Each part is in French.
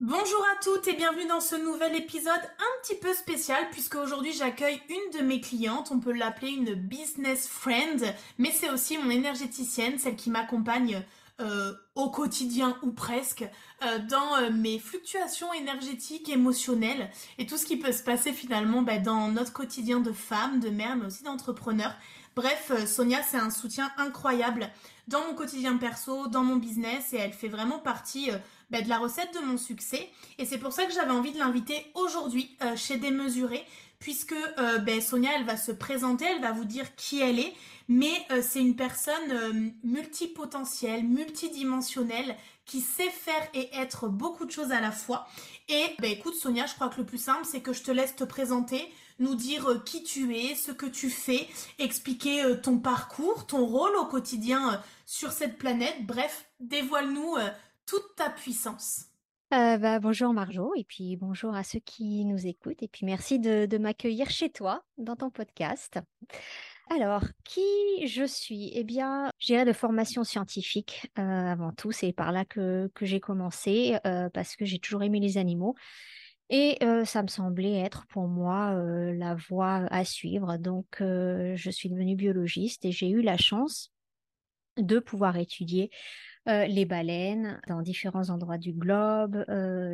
Bonjour à toutes et bienvenue dans ce nouvel épisode un petit peu spécial puisque aujourd'hui j'accueille une de mes clientes, on peut l'appeler une business friend, mais c'est aussi mon énergéticienne, celle qui m'accompagne euh, au quotidien ou presque euh, dans euh, mes fluctuations énergétiques, émotionnelles et tout ce qui peut se passer finalement bah, dans notre quotidien de femme, de mère, mais aussi d'entrepreneur. Bref, Sonia, c'est un soutien incroyable dans mon quotidien perso, dans mon business et elle fait vraiment partie bah, de la recette de mon succès. Et c'est pour ça que j'avais envie de l'inviter aujourd'hui chez Démesuré puisque bah, Sonia, elle va se présenter, elle va vous dire qui elle est mais euh, c'est une personne euh, multipotentielle, multidimensionnelle, qui sait faire et être beaucoup de choses à la fois. Et bah écoute Sonia, je crois que le plus simple, c'est que je te laisse te présenter, nous dire euh, qui tu es, ce que tu fais, expliquer ton parcours, ton rôle au quotidien sur cette planète. Bref, dévoile-nous toute ta puissance. bah, bonjour Marjo, et puis bonjour à ceux qui nous écoutent, et puis merci de, m'accueillir chez toi dans ton podcast. Alors, qui je suis? Eh bien, j'ai de formation scientifique euh, avant tout. C'est par là que, j'ai commencé euh, parce que j'ai toujours aimé les animaux. Et euh, ça me semblait être pour moi la voie à suivre. Donc, je suis devenue biologiste et j'ai eu la chance de pouvoir étudier les baleines dans différents endroits du globe,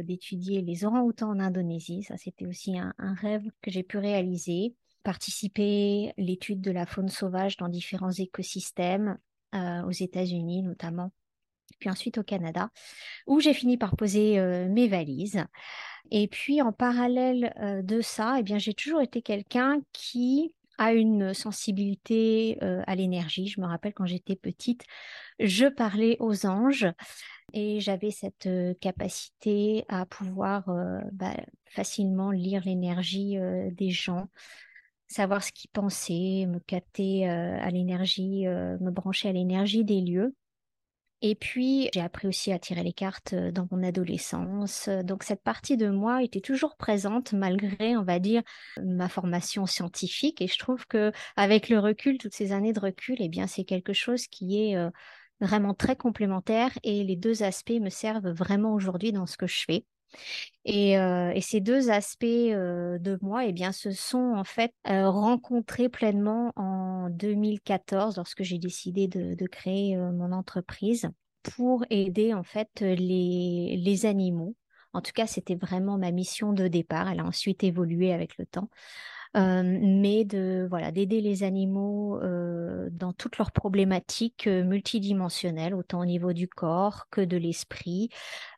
d'étudier les orang-outans en Indonésie. Ça, c'était aussi un rêve que j'ai pu réaliser participer l'étude de la faune sauvage dans différents écosystèmes, euh, aux États-Unis notamment, puis ensuite au Canada, où j'ai fini par poser euh, mes valises. Et puis en parallèle euh, de ça, eh bien j'ai toujours été quelqu'un qui a une sensibilité à l'énergie. Je me rappelle quand j'étais petite, je parlais aux anges et j'avais cette capacité à pouvoir bah, facilement lire l'énergie des gens, savoir ce qu'ils pensaient, me capter à l'énergie, me brancher à l'énergie des lieux. Et puis, j'ai appris aussi à tirer les cartes euh, dans mon adolescence. Donc, cette partie de moi était toujours présente malgré, on va dire, ma formation scientifique. Et je trouve que, avec le recul, toutes ces années de recul, eh bien, c'est quelque chose qui est vraiment très complémentaire et les deux aspects me servent vraiment aujourd'hui dans ce que je fais. Euh, et, ces deux aspects euh, de moi, eh bien, se sont en fait euh, rencontrés pleinement en 2014 lorsque j'ai décidé de, créer mon entreprise pour aider en fait les, les animaux. En tout cas, c'était vraiment ma mission de départ. Elle a ensuite évolué avec le temps. Mais de voilà d'aider les animaux dans toutes leurs problématiques multidimensionnelles, autant au niveau du corps que de l'esprit,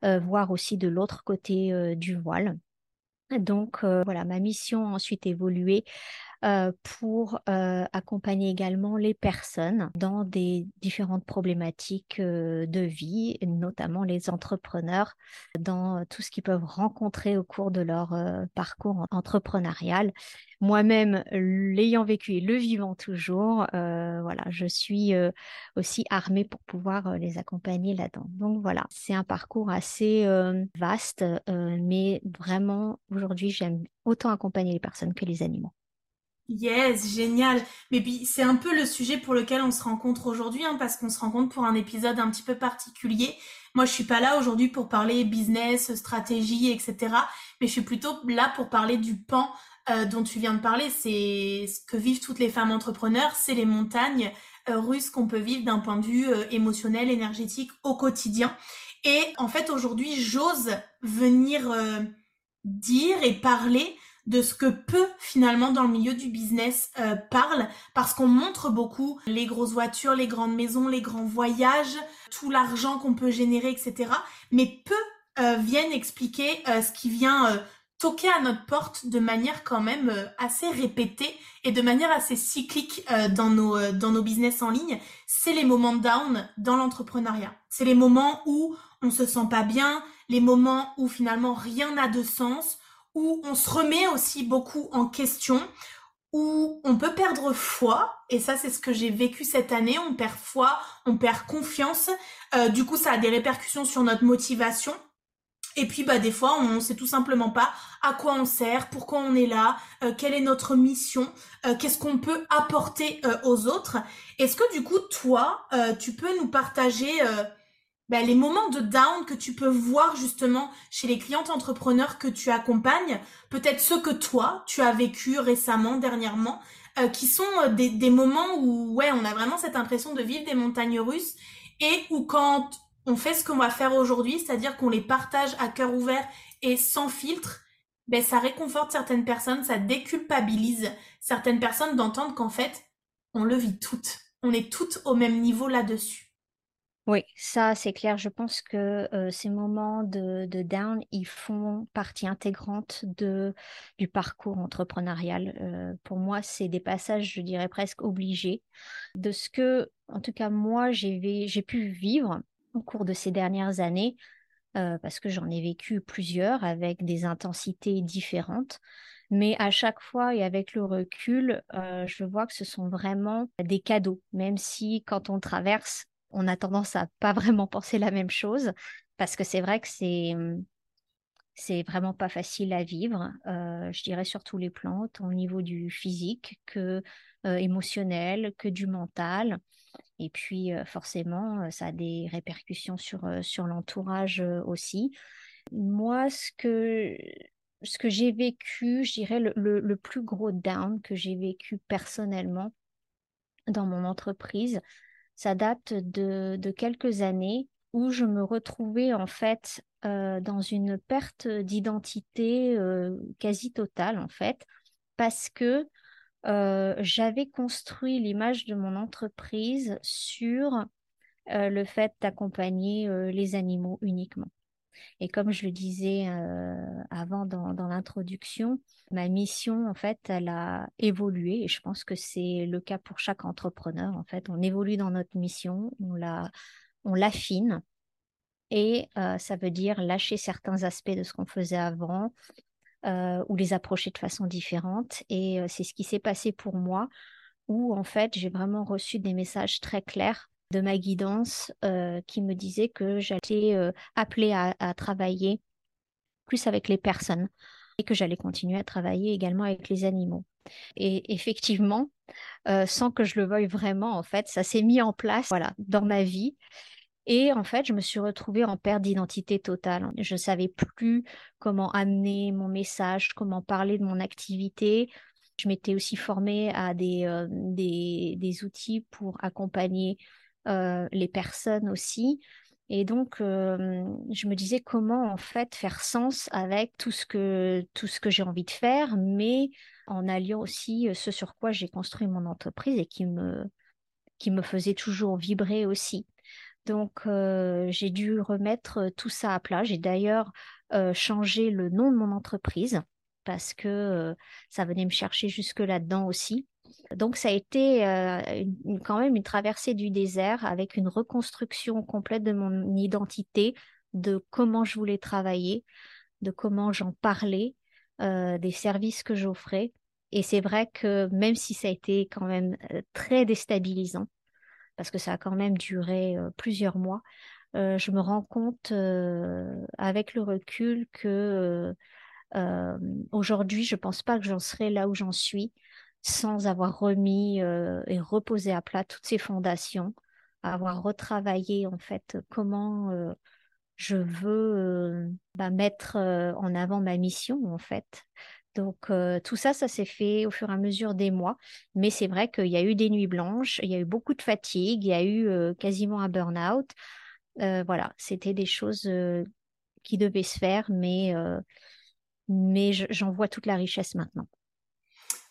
voire aussi de l'autre côté du voile. Donc voilà, ma mission a ensuite évolué euh, pour euh, accompagner également les personnes dans des différentes problématiques euh, de vie, notamment les entrepreneurs, dans tout ce qu'ils peuvent rencontrer au cours de leur parcours entrepreneurial. Moi-même, l'ayant vécu et le vivant toujours, voilà, je suis aussi armée pour pouvoir les accompagner là-dedans. Donc voilà, c'est un parcours assez vaste, mais vraiment aujourd'hui, j'aime autant accompagner les personnes que les animaux. Yes, génial. Mais puis c'est un peu le sujet pour lequel on se rencontre aujourd'hui, hein, parce qu'on se rencontre pour un épisode un petit peu particulier. Moi, je suis pas là aujourd'hui pour parler business, stratégie, etc. mais je suis plutôt là pour parler du pan dont tu viens de parler. C'est ce que vivent toutes les femmes entrepreneurs, c'est les montagnes russes qu'on peut vivre d'un point de vue émotionnel, énergétique au quotidien. Et en fait, aujourd'hui, j'ose venir dire et parler de ce que peu finalement dans le milieu du business euh, parle parce qu'on montre beaucoup les grosses voitures, les grandes maisons, les grands voyages, tout l'argent qu'on peut générer, etc. Mais peu euh, viennent expliquer euh, ce qui vient toquer à notre porte de manière quand même assez répétée et de manière assez cyclique dans nos dans nos business en ligne, c'est les moments down dans l'entrepreneuriat. C'est les moments où on se sent pas bien, les moments où finalement rien n'a de sens, où on se remet aussi beaucoup en question, où on peut perdre foi, et ça c'est ce que j'ai vécu cette année, on perd foi, on perd confiance, euh, du coup ça a des répercussions sur notre motivation, et puis bah des fois on sait tout simplement pas à quoi on sert, pourquoi on est là, euh, quelle est notre mission, euh, qu'est-ce qu'on peut apporter aux autres. Est-ce que du coup toi tu peux nous partager ben, les moments de down que tu peux voir justement chez les clientes entrepreneurs que tu accompagnes, peut-être ceux que toi, tu as vécu récemment, dernièrement, euh, qui sont euh, des, des, moments où ouais, on a vraiment cette impression de vivre des montagnes russes et où quand on fait ce qu'on va faire aujourd'hui, c'est-à-dire qu'on les partage à cœur ouvert et sans filtre, ben, ça réconforte certaines personnes, ça déculpabilise certaines personnes d'entendre qu'en fait, on le vit toutes. On est toutes au même niveau là-dessus. Oui, ça c'est clair. Je pense que ces moments de, down, ils font partie intégrante de, du parcours entrepreneurial. pour moi, c'est des passages, je dirais presque obligés, de ce que, en tout cas, moi, j'ai, pu vivre au cours de ces dernières années, parce que j'en ai vécu plusieurs avec des intensités différentes. Mais à chaque fois et avec le recul, je vois que ce sont vraiment des cadeaux, même si quand on traverse on a tendance à pas vraiment penser la même chose parce que c'est vrai que c'est c'est vraiment pas facile à vivre. Euh, je dirais sur tous les plans, tant au niveau du physique que euh, émotionnel, que du mental. Et puis euh, forcément, ça a des répercussions sur sur l'entourage aussi. Moi, ce que ce que j'ai vécu, je dirais le, le, plus gros down que j'ai vécu personnellement dans mon entreprise, ça date de, quelques années où je me retrouvais en fait euh, dans une perte d'identité euh, quasi totale en fait, parce que euh, j'avais construit l'image de mon entreprise sur le fait d'accompagner les animaux uniquement. Et comme je le disais euh, avant dans, l'introduction, ma mission, en fait, elle a évolué et je pense que c'est le cas pour chaque entrepreneur. En fait, on évolue dans notre mission, on la, on l'affine et euh, ça veut dire lâcher certains aspects de ce qu'on faisait avant euh, ou les approcher de façon différente. Et c'est ce qui s'est passé pour moi où, en fait, j'ai vraiment reçu des messages très clairs de ma guidance euh, qui me disait que j'allais euh, appeler à, travailler plus avec les personnes et que j'allais continuer à travailler également avec les animaux. Et effectivement, euh, sans que je le veuille vraiment, en fait, ça s'est mis en place voilà, dans ma vie. Et en fait, je me suis retrouvée en perte d'identité totale. Je ne savais plus comment amener mon message, comment parler de mon activité. Je m'étais aussi formée à des, des, des outils pour accompagner les personnes aussi. Et donc, euh, je me disais comment en fait faire sens avec tout ce que tout ce que j'ai envie de faire, mais en alliant aussi euh, ce sur quoi j'ai construit mon entreprise et qui me qui me faisait toujours vibrer aussi. Donc, j'ai dû remettre tout ça à plat. J'ai d'ailleurs changé le nom de mon entreprise parce que ça venait me chercher jusque là-dedans aussi. Donc ça a été euh, quand même une traversée du désert avec une reconstruction complète de mon identité, de comment je voulais travailler, de comment j'en parlais, euh, des services que j'offrais. Et c'est vrai que même si ça a été quand même euh, très déstabilisant, parce que ça a quand même duré plusieurs mois, je me rends compte avec le recul que aujourd'hui, je ne pense pas que j'en serais là où j'en suis sans avoir remis euh, et reposé à plat toutes ces fondations, avoir retravaillé en fait comment euh, je veux bah, mettre en avant ma mission en fait. Donc tout ça, ça s'est fait au fur et à mesure des mois. Mais c'est vrai qu'il y a eu des nuits blanches, il y a eu beaucoup de fatigue, il y a eu quasiment un burn-out. voilà, c'était des choses qui devaient se faire, mais, mais j'en vois toute la richesse maintenant.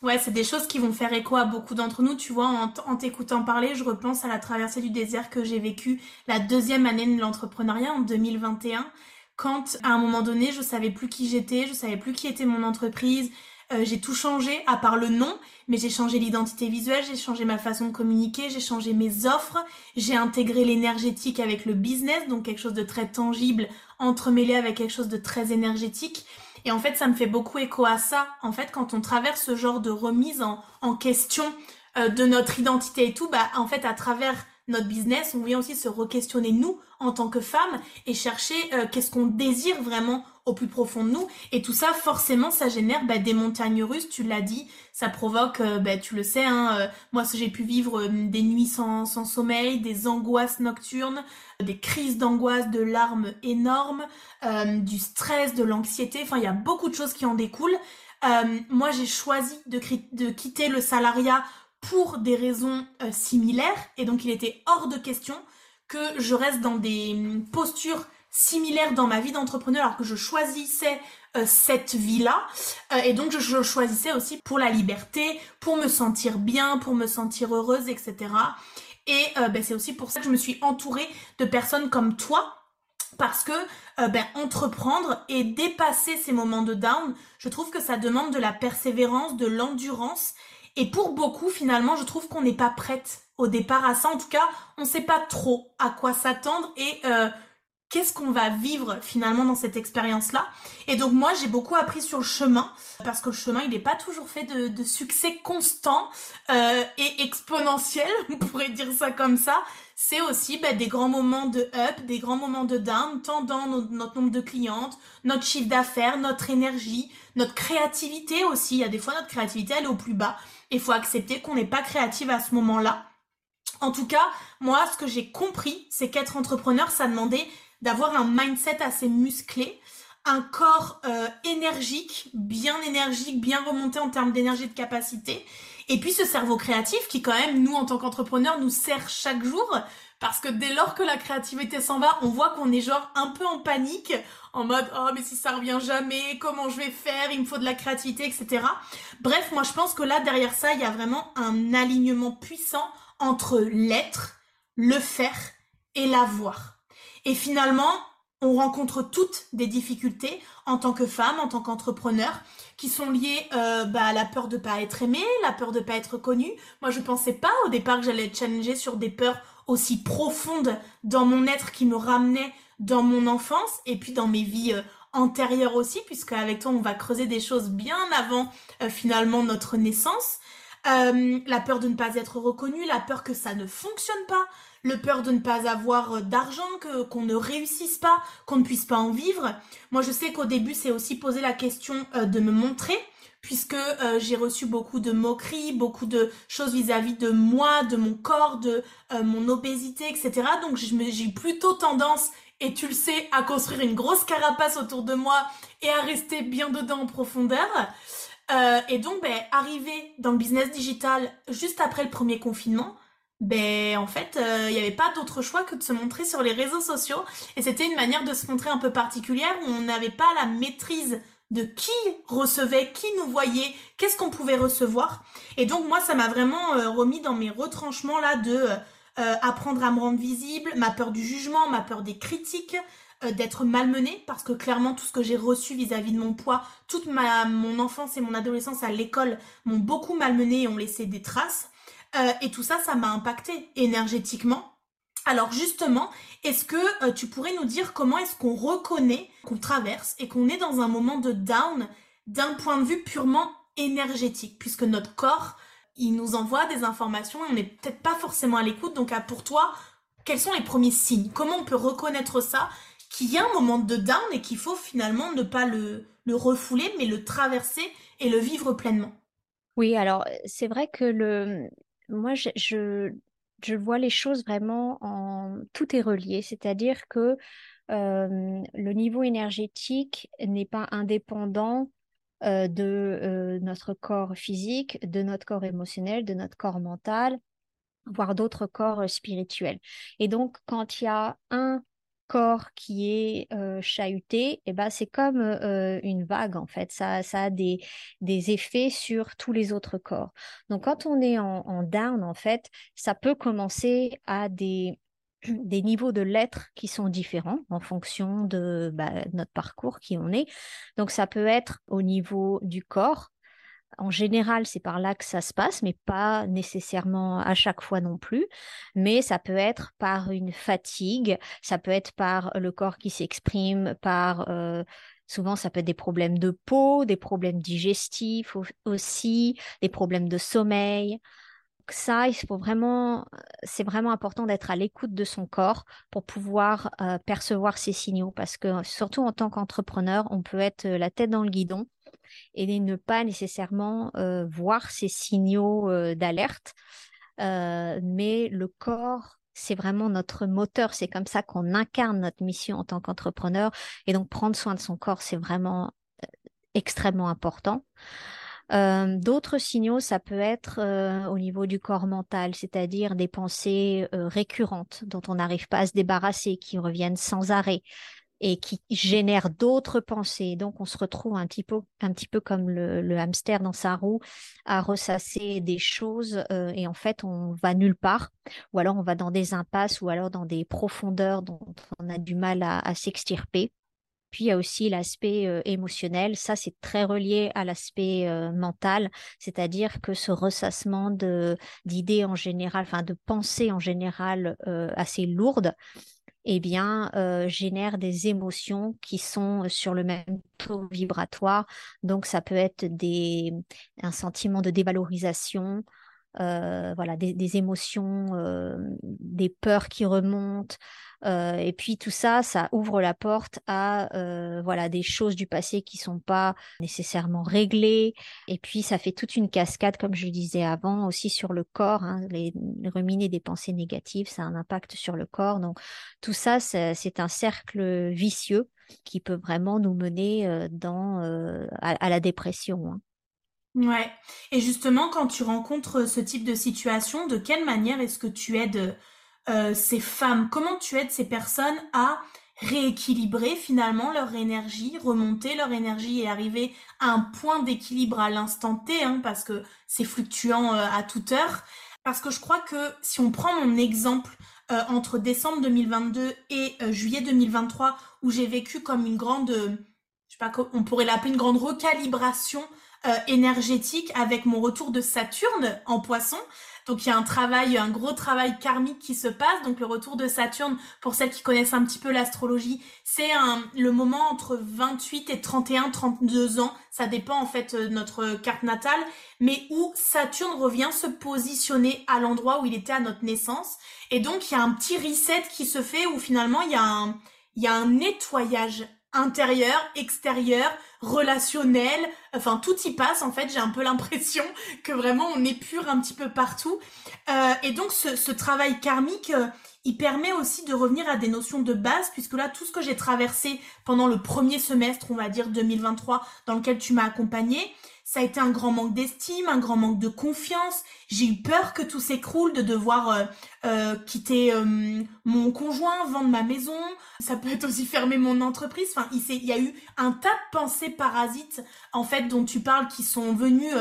Ouais, c'est des choses qui vont faire écho à beaucoup d'entre nous. Tu vois, en, t'écoutant parler, je repense à la traversée du désert que j'ai vécue la deuxième année de l'entrepreneuriat en 2021 quand à un moment donné je savais plus qui j'étais, je savais plus qui était mon entreprise, euh, j'ai tout changé à part le nom, mais j'ai changé l'identité visuelle, j'ai changé ma façon de communiquer, j'ai changé mes offres, j'ai intégré l'énergétique avec le business, donc quelque chose de très tangible entremêlé avec quelque chose de très énergétique. Et en fait, ça me fait beaucoup écho à ça. En fait, quand on traverse ce genre de remise en, question euh, de notre identité et tout, bah en fait, à travers notre business, on vient aussi se re-questionner nous en tant que femmes et chercher euh, qu'est-ce qu'on désire vraiment au plus profond de nous. Et tout ça, forcément, ça génère bah, des montagnes russes, tu l'as dit, ça provoque, euh, bah, tu le sais, hein, euh, moi j'ai pu vivre des nuits sans, sommeil, des angoisses nocturnes, des crises d'angoisse, de larmes énormes, du stress, de l'anxiété, enfin il y a beaucoup de choses qui en découlent. moi j'ai choisi de quitter le salariat pour des raisons euh, similaires et donc il était hors de question que je reste dans des hum, postures similaires dans ma vie d'entrepreneur alors que je choisissais euh, cette vie-là euh, et donc je, choisissais aussi pour la liberté, pour me sentir bien, pour me sentir heureuse, etc. Et ben, c'est aussi pour ça que je me suis entourée de personnes comme toi parce que ben, entreprendre et dépasser ces moments de down, je trouve que ça demande de la persévérance, de l'endurance et pour beaucoup, finalement, je trouve qu'on n'est pas prête au départ à ça. En tout cas, on ne sait pas trop à quoi s'attendre et euh, qu'est-ce qu'on va vivre finalement dans cette expérience-là. Et donc moi, j'ai beaucoup appris sur le chemin, parce que le chemin, il n'est pas toujours fait de, succès constant euh, et exponentiel, on pourrait dire ça comme ça. C'est aussi bah, des grands moments de up, des grands moments de down, tant dans notre nombre de clientes, notre chiffre d'affaires, notre énergie, notre créativité aussi. Il y a des fois, notre créativité, elle est au plus bas. Il faut accepter qu'on n'est pas créative à ce moment-là. En tout cas, moi, ce que j'ai compris, c'est qu'être entrepreneur, ça demandait d'avoir un mindset assez musclé, un corps euh, énergique, bien énergique, bien remonté en termes d'énergie de capacité, et puis ce cerveau créatif qui quand même, nous, en tant qu'entrepreneurs, nous sert chaque jour, parce que dès lors que la créativité s'en va, on voit qu'on est genre un peu en panique, en mode oh mais si ça revient jamais, comment je vais faire, il me faut de la créativité, etc. Bref, moi je pense que là derrière ça, il y a vraiment un alignement puissant entre l'être, le faire et l'avoir. Et finalement, on rencontre toutes des difficultés en tant que femme, en tant qu'entrepreneur, qui sont liées euh, bah, à la peur de pas être aimée, la peur de pas être connue. Moi, je pensais pas au départ que j'allais être challengée sur des peurs aussi profondes dans mon être qui me ramenaient dans mon enfance et puis dans mes vies euh, antérieures aussi, puisque avec toi, on va creuser des choses bien avant euh, finalement notre naissance. Euh, la peur de ne pas être reconnu, la peur que ça ne fonctionne pas, le peur de ne pas avoir d'argent, que qu'on ne réussisse pas, qu'on ne puisse pas en vivre. Moi, je sais qu'au début, c'est aussi poser la question de me montrer, puisque j'ai reçu beaucoup de moqueries, beaucoup de choses vis-à-vis de moi, de mon corps, de mon obésité, etc. Donc j'ai plutôt tendance et tu le sais, à construire une grosse carapace autour de moi et à rester bien dedans en profondeur. Euh, et donc, ben, arriver dans le business digital juste après le premier confinement, ben en fait, il euh, n'y avait pas d'autre choix que de se montrer sur les réseaux sociaux. Et c'était une manière de se montrer un peu particulière où on n'avait pas la maîtrise de qui recevait, qui nous voyait, qu'est-ce qu'on pouvait recevoir. Et donc moi, ça m'a vraiment euh, remis dans mes retranchements là de euh, apprendre à me rendre visible, ma peur du jugement, ma peur des critiques, euh, d'être malmenée, parce que clairement tout ce que j'ai reçu vis-à-vis de mon poids, toute ma, mon enfance et mon adolescence à l'école m'ont beaucoup malmenée et ont laissé des traces. Euh, et tout ça, ça m'a impacté énergétiquement. Alors justement, est-ce que tu pourrais nous dire comment est-ce qu'on reconnaît qu'on traverse et qu'on est dans un moment de down d'un point de vue purement énergétique, puisque notre corps il nous envoie des informations et on n'est peut-être pas forcément à l'écoute. Donc pour toi, quels sont les premiers signes? Comment on peut reconnaître ça Qu'il y a un moment de down et qu'il faut finalement ne pas le, le refouler, mais le traverser et le vivre pleinement? Oui, alors c'est vrai que le, moi je, je vois les choses vraiment en tout est relié, c'est-à-dire que le niveau énergétique n'est pas indépendant de notre corps physique, de notre corps émotionnel, de notre corps mental, voire d'autres corps spirituels. Et donc, quand il y a un corps qui est chahuté, eh ben, c'est comme une vague en fait. Ça, ça a des, des effets sur tous les autres corps. Donc quand on est en, down, en fait, ça peut commencer à des, des niveaux de lettres qui sont différents en fonction de bah, notre parcours, qui on est. Donc ça peut être au niveau du corps, en général, c'est par là que ça se passe, mais pas nécessairement à chaque fois non plus. Mais ça peut être par une fatigue, ça peut être par le corps qui s'exprime, par euh, souvent ça peut être des problèmes de peau, des problèmes digestifs aussi, des problèmes de sommeil. Ça, il faut vraiment, c'est vraiment important d'être à l'écoute de son corps pour pouvoir euh, percevoir ces signaux, parce que surtout en tant qu'entrepreneur, on peut être la tête dans le guidon et ne pas nécessairement euh, voir ces signaux euh, d'alerte. Euh, mais le corps, c'est vraiment notre moteur. C'est comme ça qu'on incarne notre mission en tant qu'entrepreneur. Et donc, prendre soin de son corps, c'est vraiment extrêmement important. D'autres signaux, ça peut être au niveau du corps mental, c'est-à-dire des pensées récurrentes dont on n'arrive pas à se débarrasser, qui reviennent sans arrêt et qui génère d'autres pensées. Donc, on se retrouve un petit peu, un petit peu comme le, hamster dans sa roue à ressasser des choses euh, et en fait, on va nulle part ou alors on va dans des impasses ou alors dans des profondeurs dont on a du mal à, s'extirper. Puis il y a aussi l'aspect euh, émotionnel. Ça, c'est très relié à l'aspect euh, mental, c'est-à-dire que ce ressassement d'idées en général, enfin de pensées en général assez lourdes, eh bien, euh, génère des émotions qui sont sur le même taux vibratoire. Donc, ça peut être des, un sentiment de dévalorisation, euh, voilà, des, émotions, euh, des peurs qui remontent. Euh, et puis tout ça, ça ouvre la porte à voilà des choses du passé qui sont pas nécessairement réglées. Et puis ça fait toute une cascade, comme je disais avant, aussi sur le corps. Hein, les, ruminer des pensées négatives, ça a un impact sur le corps. Donc tout ça, c'est un cercle vicieux qui peut vraiment nous mener dans à, la dépression. Hein. Ouais. Et justement, quand tu rencontres ce type de situation, de quelle manière est-ce que tu aides euh, ces femmes? Comment tu aides ces personnes à rééquilibrer finalement leur énergie, remonter leur énergie et arriver à un point d'équilibre à l'instant T, hein, parce que c'est fluctuant euh, à toute heure? Parce que je crois que si on prend mon exemple euh, entre décembre 2022 et juillet 2023, où j'ai vécu comme une grande, je sais pas, on pourrait l'appeler une grande recalibration euh, énergétique avec mon retour de Saturne en poisson. Donc il y a un travail, un gros travail karmique qui se passe. Donc le retour de Saturne, pour celles qui connaissent un petit peu l'astrologie, c'est le moment entre 28 et 31, 32 ans. Ça dépend en fait de notre carte natale, mais où Saturne revient se positionner à l'endroit où il était à notre naissance. Et donc il y a un petit reset qui se fait où finalement il y a un, il y a un nettoyage intérieur, extérieur, relationnel, enfin tout y passe en fait, j'ai un peu l'impression que vraiment on épure un petit peu partout. Euh, et donc ce, travail karmique, euh, il permet aussi de revenir à des notions de base, puisque là tout ce que j'ai traversé pendant le premier semestre, on va dire 2023, dans lequel tu m'as accompagné, ça a été un grand manque d'estime, un grand manque de confiance. J'ai eu peur que tout s'écroule, de devoir euh, euh, quitter euh, mon conjoint, vendre ma maison. Ça peut être aussi fermer mon entreprise. Enfin, il, il y a eu un tas de pensées parasites, en fait, dont tu parles, qui sont venues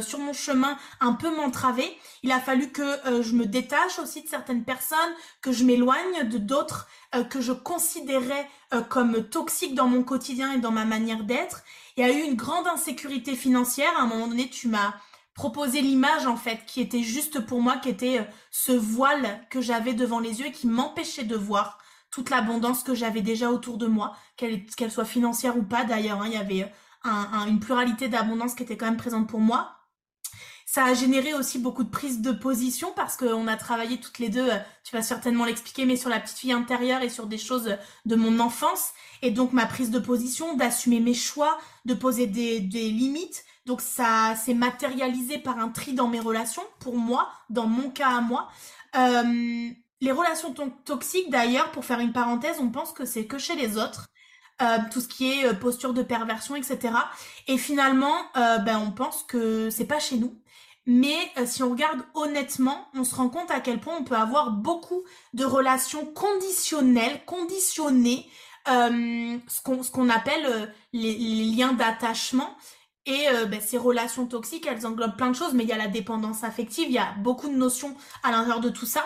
sur mon chemin un peu m'entraver. Il a fallu que je me détache aussi de certaines personnes, que je m'éloigne de d'autres que je considérais comme toxiques dans mon quotidien et dans ma manière d'être. Il y a eu une grande insécurité financière. À un moment donné, tu m'as proposé l'image, en fait, qui était juste pour moi, qui était euh, ce voile que j'avais devant les yeux et qui m'empêchait de voir toute l'abondance que j'avais déjà autour de moi, qu'elle soit financière ou pas d'ailleurs. Hein. il y avait euh, une pluralité d'abondance qui était quand même présente pour moi. Ça a généré aussi beaucoup de prises de position parce qu'on a travaillé toutes les deux, tu vas certainement l'expliquer, mais sur la petite fille intérieure et sur des choses de mon enfance. Et donc ma prise de position, d'assumer mes choix, de poser des, limites. Donc ça s'est matérialisé par un tri dans mes relations, pour moi, dans mon cas à moi. Euh, Les relations toxiques, d'ailleurs, pour faire une parenthèse, on pense que c'est que chez les autres. Euh, tout ce qui est euh, posture de perversion, etc. Et finalement, euh, ben, on pense que c'est pas chez nous. Mais si on regarde honnêtement, on se rend compte à quel point on peut avoir beaucoup de relations conditionnelles, conditionnées, ce qu'on appelle les, liens d'attachement. Et ben, ces relations toxiques, elles englobent plein de choses, mais il y a la dépendance affective, il y a beaucoup de notions à l'intérieur de tout ça.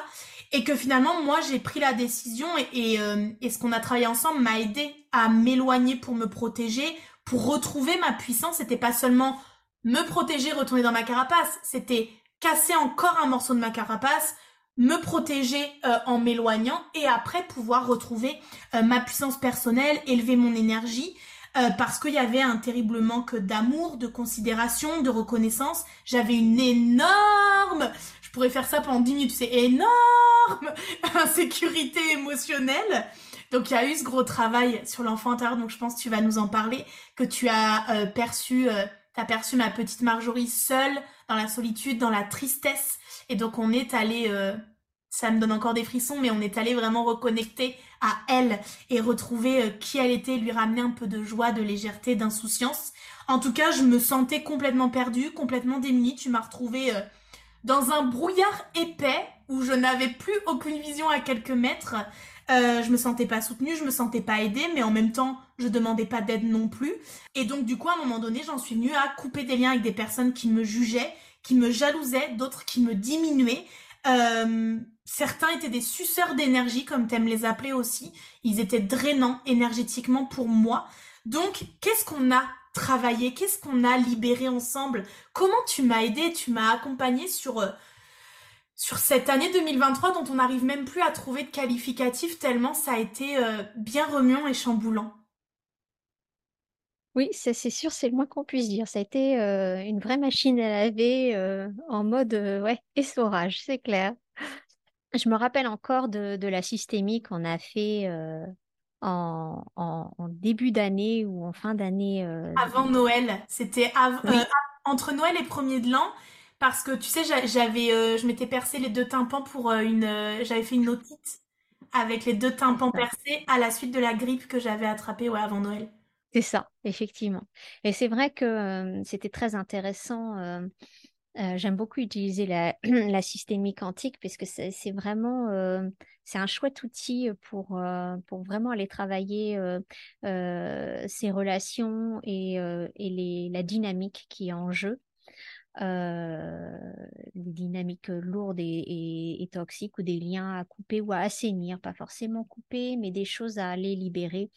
Et que finalement, moi, j'ai pris la décision et, et ce qu'on a travaillé ensemble m'a aidé à m'éloigner pour me protéger, pour retrouver ma puissance. C'était pas seulement me protéger, retourner dans ma carapace, c'était casser encore un morceau de ma carapace, me protéger euh, en m'éloignant et après pouvoir retrouver euh, ma puissance personnelle, élever mon énergie. Euh, parce qu'il y avait un terrible manque d'amour, de considération, de reconnaissance. J'avais une énorme, je pourrais faire ça pendant 10 minutes, c'est énorme insécurité émotionnelle. Donc il y a eu ce gros travail sur l'enfant intérieur, donc je pense que tu vas nous en parler, que tu as euh, perçu, euh, as perçu ma petite Marjorie seule, dans la solitude, dans la tristesse. Et donc on est allé, euh, ça me donne encore des frissons, mais on est allé vraiment reconnecter à elle et retrouver qui elle était, lui ramener un peu de joie, de légèreté, d'insouciance. En tout cas, je me sentais complètement perdue, complètement démunie. Tu m'as retrouvée dans un brouillard épais où je n'avais plus aucune vision à quelques mètres. Euh, je me sentais pas soutenue, je me sentais pas aidée, mais en même temps, je demandais pas d'aide non plus. Et donc, du coup, à un moment donné, j'en suis venue à couper des liens avec des personnes qui me jugeaient, qui me jalousaient, d'autres qui me diminuaient. Euh, certains étaient des suceurs d'énergie, comme t'aimes les appeler aussi. Ils étaient drainants énergétiquement pour moi. Donc, qu'est-ce qu'on a travaillé? Qu'est-ce qu'on a libéré ensemble? Comment tu m'as aidé Tu m'as accompagné sur euh, sur cette année 2023 dont on n'arrive même plus à trouver de qualificatif tellement ça a été euh, bien remuant et chamboulant. Oui, c'est sûr, c'est le moins qu'on puisse dire. Ça a été euh, une vraie machine à laver euh, en mode ouais, essorage, c'est clair. Je me rappelle encore de, la systémique qu'on a fait en, début d'année ou en fin d'année. Avant Noël, c'était entre Noël et premier de l'an. Parce que tu sais, j'avais, euh, je m'étais percé les deux tympans pour euh, une, euh, j'avais fait une otite avec les deux tympans percés à la suite de la grippe que j'avais attrapée ouais, avant Noël. C'est ça, effectivement. Et c'est vrai que c'était très intéressant. J'aime beaucoup utiliser la, la systémie quantique puisque c'est vraiment c'est un chouette outil pour, pour vraiment aller travailler ces relations et, et les, la dynamique qui est en jeu. Euh, les dynamiques lourdes et, toxiques ou des liens à couper ou à assainir, pas forcément couper, mais des choses à aller libérer.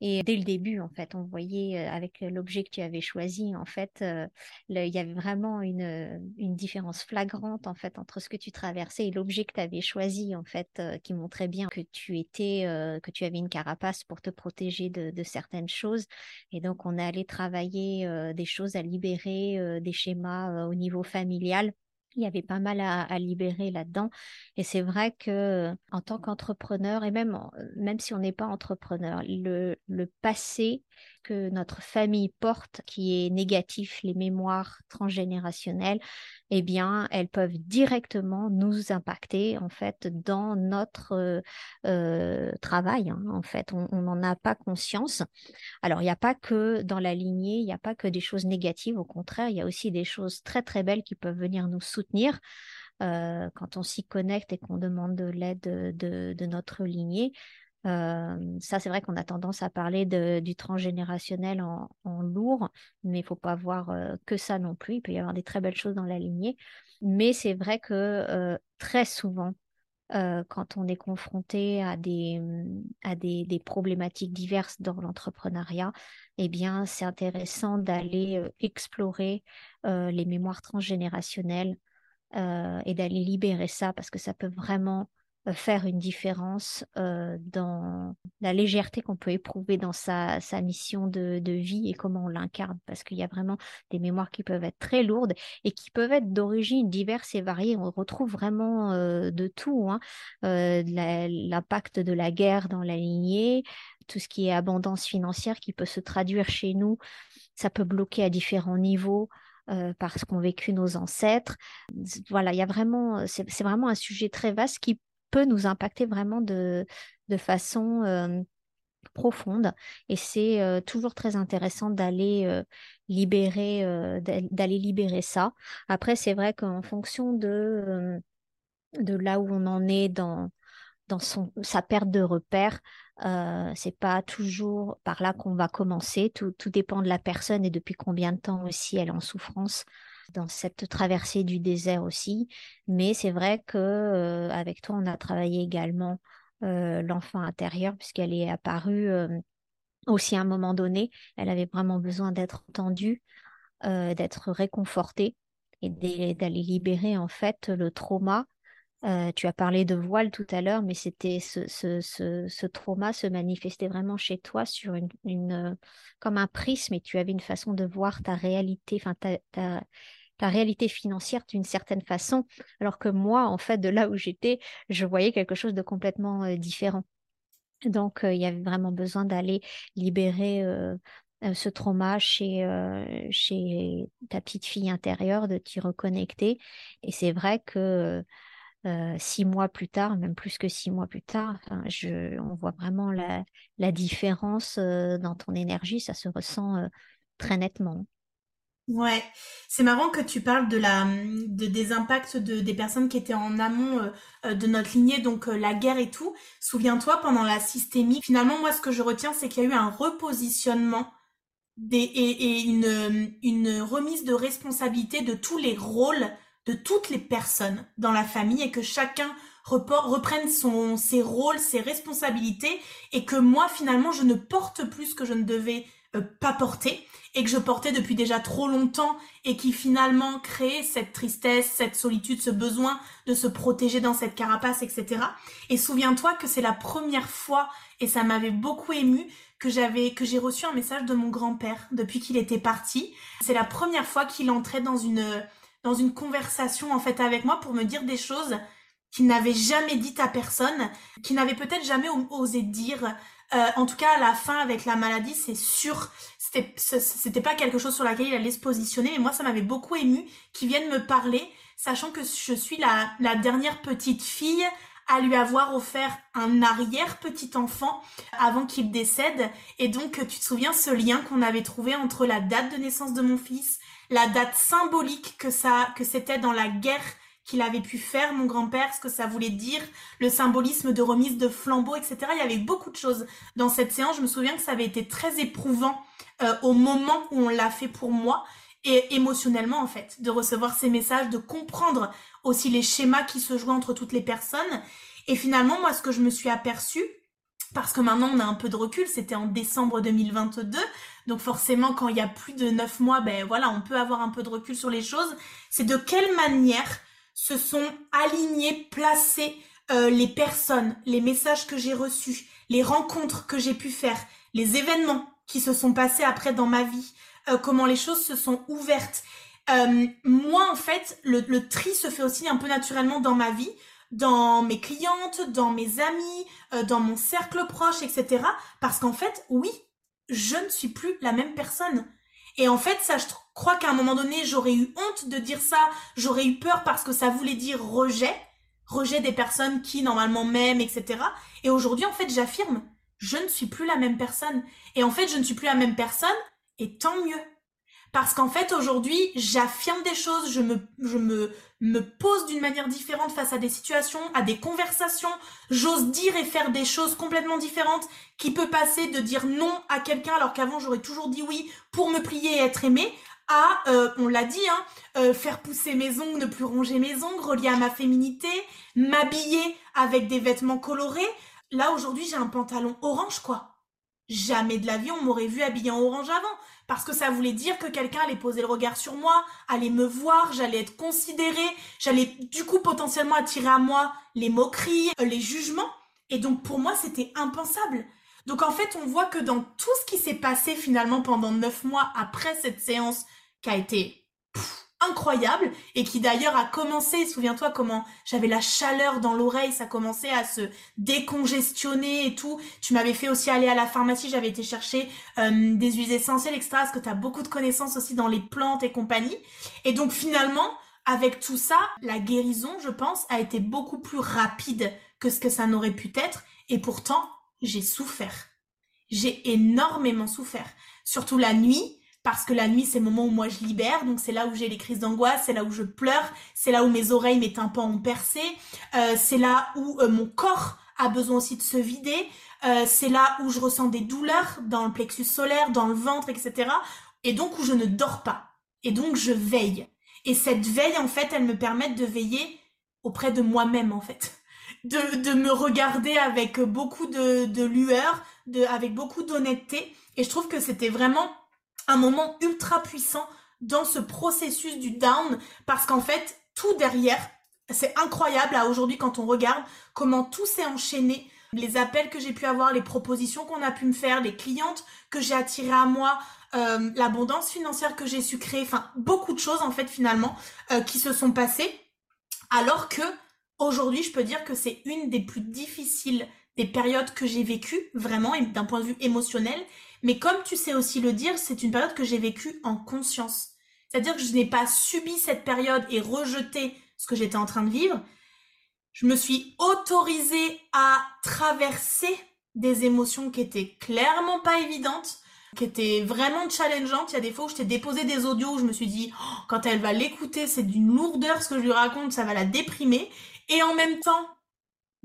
Et dès le début, en fait, on voyait euh, avec l'objet que tu avais choisi, en fait, euh, il y avait vraiment une, différence flagrante, en fait, entre ce que tu traversais et l'objet que tu avais choisi, en fait, euh, qui montrait bien que tu étais, que tu avais une carapace pour te protéger de, de certaines choses. Et donc, on allé travailler des choses à libérer, des schémas au niveau familial il y avait pas mal à, libérer là-dedans. Et c'est vrai que en tant qu'entrepreneur, et même, même si on n'est pas entrepreneur, le, le passé que notre famille porte, qui est négatif, les mémoires transgénérationnelles, eh bien, elles peuvent directement nous impacter en fait dans notre euh, euh, travail. Hein, en fait, on n'en a pas conscience. Alors, il n'y a pas que dans la lignée, il n'y a pas que des choses négatives. Au contraire, il y a aussi des choses très très belles qui peuvent venir nous soutenir. Euh, quand on s'y connecte et qu'on demande de l'aide de, de, notre lignée, ça, c'est vrai qu'on a tendance à parler du transgénérationnel en, lourd, mais il faut pas voir que ça non plus. Il peut y avoir des très belles choses dans la lignée. Mais c'est vrai que très souvent, quand on est confronté à des, à des, des problématiques diverses dans l'entrepreneuriat, eh bien, c'est intéressant d'aller explorer les mémoires transgénérationnelles et d'aller libérer ça parce que ça peut vraiment faire une différence euh, dans la légèreté qu'on peut éprouver dans sa, sa mission de, de, vie et comment on l'incarne, parce qu'il y a vraiment des mémoires qui peuvent être très lourdes et qui peuvent être d'origine diverses et variées. On retrouve vraiment euh, de tout, hein. l'impact de la guerre dans la lignée, tout ce qui est abondance financière qui peut se traduire chez nous, ça peut bloquer à différents niveaux. Euh, parce qu'ont vécu nos ancêtres. Voilà, il y a vraiment, c'est vraiment un sujet très vaste qui peut nous impacter vraiment de, de façon profonde. Et c'est toujours très intéressant d'aller libérer, d'aller libérer ça. Après, c'est vrai qu'en fonction de, de là où on en est dans, dans son, sa perte de repère, euh, c'est pas toujours par là qu'on va commencer. Tout, tout, dépend de la personne et depuis combien de temps aussi elle est en souffrance dans cette traversée du désert aussi. Mais c'est vrai que euh, avec toi, on a travaillé également euh, l'enfant intérieur puisqu'elle est apparue euh, aussi à un moment donné. Elle avait vraiment besoin d'être entendue, d'être réconfortée et d'aller libérer en fait le trauma euh, tu as parlé de voile tout à l'heure, mais c'était ce, ce, ce, trauma se manifestait vraiment chez toi sur une, une, euh, comme un prisme et tu avais une façon de voir ta réalité, enfin ta, ta, ta, réalité financière d'une certaine façon, alors que moi, en fait, de là où j'étais, je voyais quelque chose de complètement euh, différent. Donc, il y avait vraiment besoin d'aller libérer ce trauma chez, chez ta petite fille intérieure, de t'y reconnecter. Et c'est vrai que euh, six mois plus tard, même plus que six mois plus tard, je, on voit vraiment la, différence euh, dans ton énergie, ça se ressent euh, très nettement. Ouais, c'est marrant que tu parles de la, de, des impacts de, des personnes qui étaient en amont de notre lignée, donc la guerre et tout. Souviens-toi, pendant la systémie, finalement, moi, ce que je retiens, c'est qu'il y a eu un repositionnement et, une remise de responsabilité de tous les rôles de toutes les personnes dans la famille et que chacun reprenne son, ses rôles, ses responsabilités et que moi finalement je ne porte plus ce que je ne devais euh, pas porter et que je portais depuis déjà trop longtemps et qui finalement crée cette tristesse, cette solitude, ce besoin de se protéger dans cette carapace, etc. Et souviens-toi que c'est la première fois et ça m'avait beaucoup ému que j'avais que j'ai reçu un message de mon grand-père depuis qu'il était parti. C'est la première fois qu'il entrait dans une dans une conversation en fait avec moi pour me dire des choses qu'il n'avait jamais dites à personne, qu'il n'avait peut-être jamais osé dire. Euh, en tout cas, à la fin, avec la maladie, c'est sûr, c'était, pas quelque chose sur laquelle il allait se positionner. Mais moi, ça m'avait beaucoup ému qu'il vienne me parler, sachant que je suis la, la dernière petite fille à lui avoir offert un arrière petit enfant avant qu'il décède. Et donc, tu te souviens ce lien qu'on avait trouvé entre la date de naissance de mon fils, la date symbolique que ça, que c'était dans la guerre qu'il avait pu faire, mon grand-père, ce que ça voulait dire, le symbolisme de remise de flambeau, etc. Il y avait beaucoup de choses dans cette séance. Je me souviens que ça avait été très éprouvant euh, au moment où on l'a fait pour moi et émotionnellement en fait, de recevoir ces messages, de comprendre aussi les schémas qui se jouaient entre toutes les personnes. Et finalement, moi, ce que je me suis aperçue, parce que maintenant on a un peu de recul, c'était en décembre 2022, donc forcément quand il y a plus de neuf mois, ben voilà, on peut avoir un peu de recul sur les choses, c'est de quelle manière se sont alignés, placés euh, les personnes, les messages que j'ai reçus, les rencontres que j'ai pu faire, les événements qui se sont passés après dans ma vie, euh, comment les choses se sont ouvertes. Euh, moi en fait, le, le tri se fait aussi un peu naturellement dans ma vie dans mes clientes, dans mes amis, euh, dans mon cercle proche, etc. Parce qu'en fait, oui, je ne suis plus la même personne. Et en fait, ça, je crois qu'à un moment donné, j'aurais eu honte de dire ça, j'aurais eu peur parce que ça voulait dire rejet, rejet des personnes qui normalement m'aiment, etc. Et aujourd'hui, en fait, j'affirme, je ne suis plus la même personne. Et en fait, je ne suis plus la même personne, et tant mieux. Parce qu'en fait, aujourd'hui, j'affirme des choses, je me, je me, me pose d'une manière différente face à des situations, à des conversations. J'ose dire et faire des choses complètement différentes qui peut passer de dire non à quelqu'un alors qu'avant j'aurais toujours dit oui pour me plier et être aimé à, euh, on l'a dit, hein, euh, faire pousser mes ongles, ne plus ronger mes ongles, relier à ma féminité, m'habiller avec des vêtements colorés. Là aujourd'hui j'ai un pantalon orange quoi. Jamais de la vie on m'aurait vu habillé en orange avant parce que ça voulait dire que quelqu'un allait poser le regard sur moi, allait me voir, j'allais être considérée, j'allais du coup potentiellement attirer à moi les moqueries, euh, les jugements. Et donc pour moi, c'était impensable. Donc en fait, on voit que dans tout ce qui s'est passé finalement pendant neuf mois après cette séance qui a été incroyable et qui d'ailleurs a commencé, souviens-toi comment j'avais la chaleur dans l'oreille, ça commençait à se décongestionner et tout. Tu m'avais fait aussi aller à la pharmacie, j'avais été chercher euh, des huiles essentielles, etc. Parce que tu as beaucoup de connaissances aussi dans les plantes et compagnie. Et donc finalement, avec tout ça, la guérison, je pense, a été beaucoup plus rapide que ce que ça n'aurait pu être. Et pourtant, j'ai souffert. J'ai énormément souffert. Surtout la nuit, parce que la nuit, c'est le moment où moi je libère, donc c'est là où j'ai les crises d'angoisse, c'est là où je pleure, c'est là où mes oreilles, mes tympans ont percé, euh, c'est là où euh, mon corps a besoin aussi de se vider, euh, c'est là où je ressens des douleurs dans le plexus solaire, dans le ventre, etc. Et donc où je ne dors pas. Et donc je veille. Et cette veille, en fait, elle me permet de veiller auprès de moi-même, en fait. De, me regarder avec beaucoup de, lueur, avec beaucoup d'honnêteté. Et je trouve que c'était vraiment un moment ultra puissant dans ce processus du down parce qu'en fait, tout derrière, c'est incroyable à aujourd'hui quand on regarde comment tout s'est enchaîné. Les appels que j'ai pu avoir, les propositions qu'on a pu me faire, les clientes que j'ai attirées à moi, euh, l'abondance financière que j'ai su créer, enfin beaucoup de choses en fait finalement euh, qui se sont passées. Alors que aujourd'hui, je peux dire que c'est une des plus difficiles des périodes que j'ai vécues, vraiment, d'un point de vue émotionnel. Mais comme tu sais aussi le dire, c'est une période que j'ai vécue en conscience. C'est-à-dire que je n'ai pas subi cette période et rejeté ce que j'étais en train de vivre. Je me suis autorisée à traverser des émotions qui étaient clairement pas évidentes, qui étaient vraiment challengeantes. Il y a des fois où je t'ai déposé des audios où je me suis dit, oh, quand elle va l'écouter, c'est d'une lourdeur ce que je lui raconte, ça va la déprimer. Et en même temps,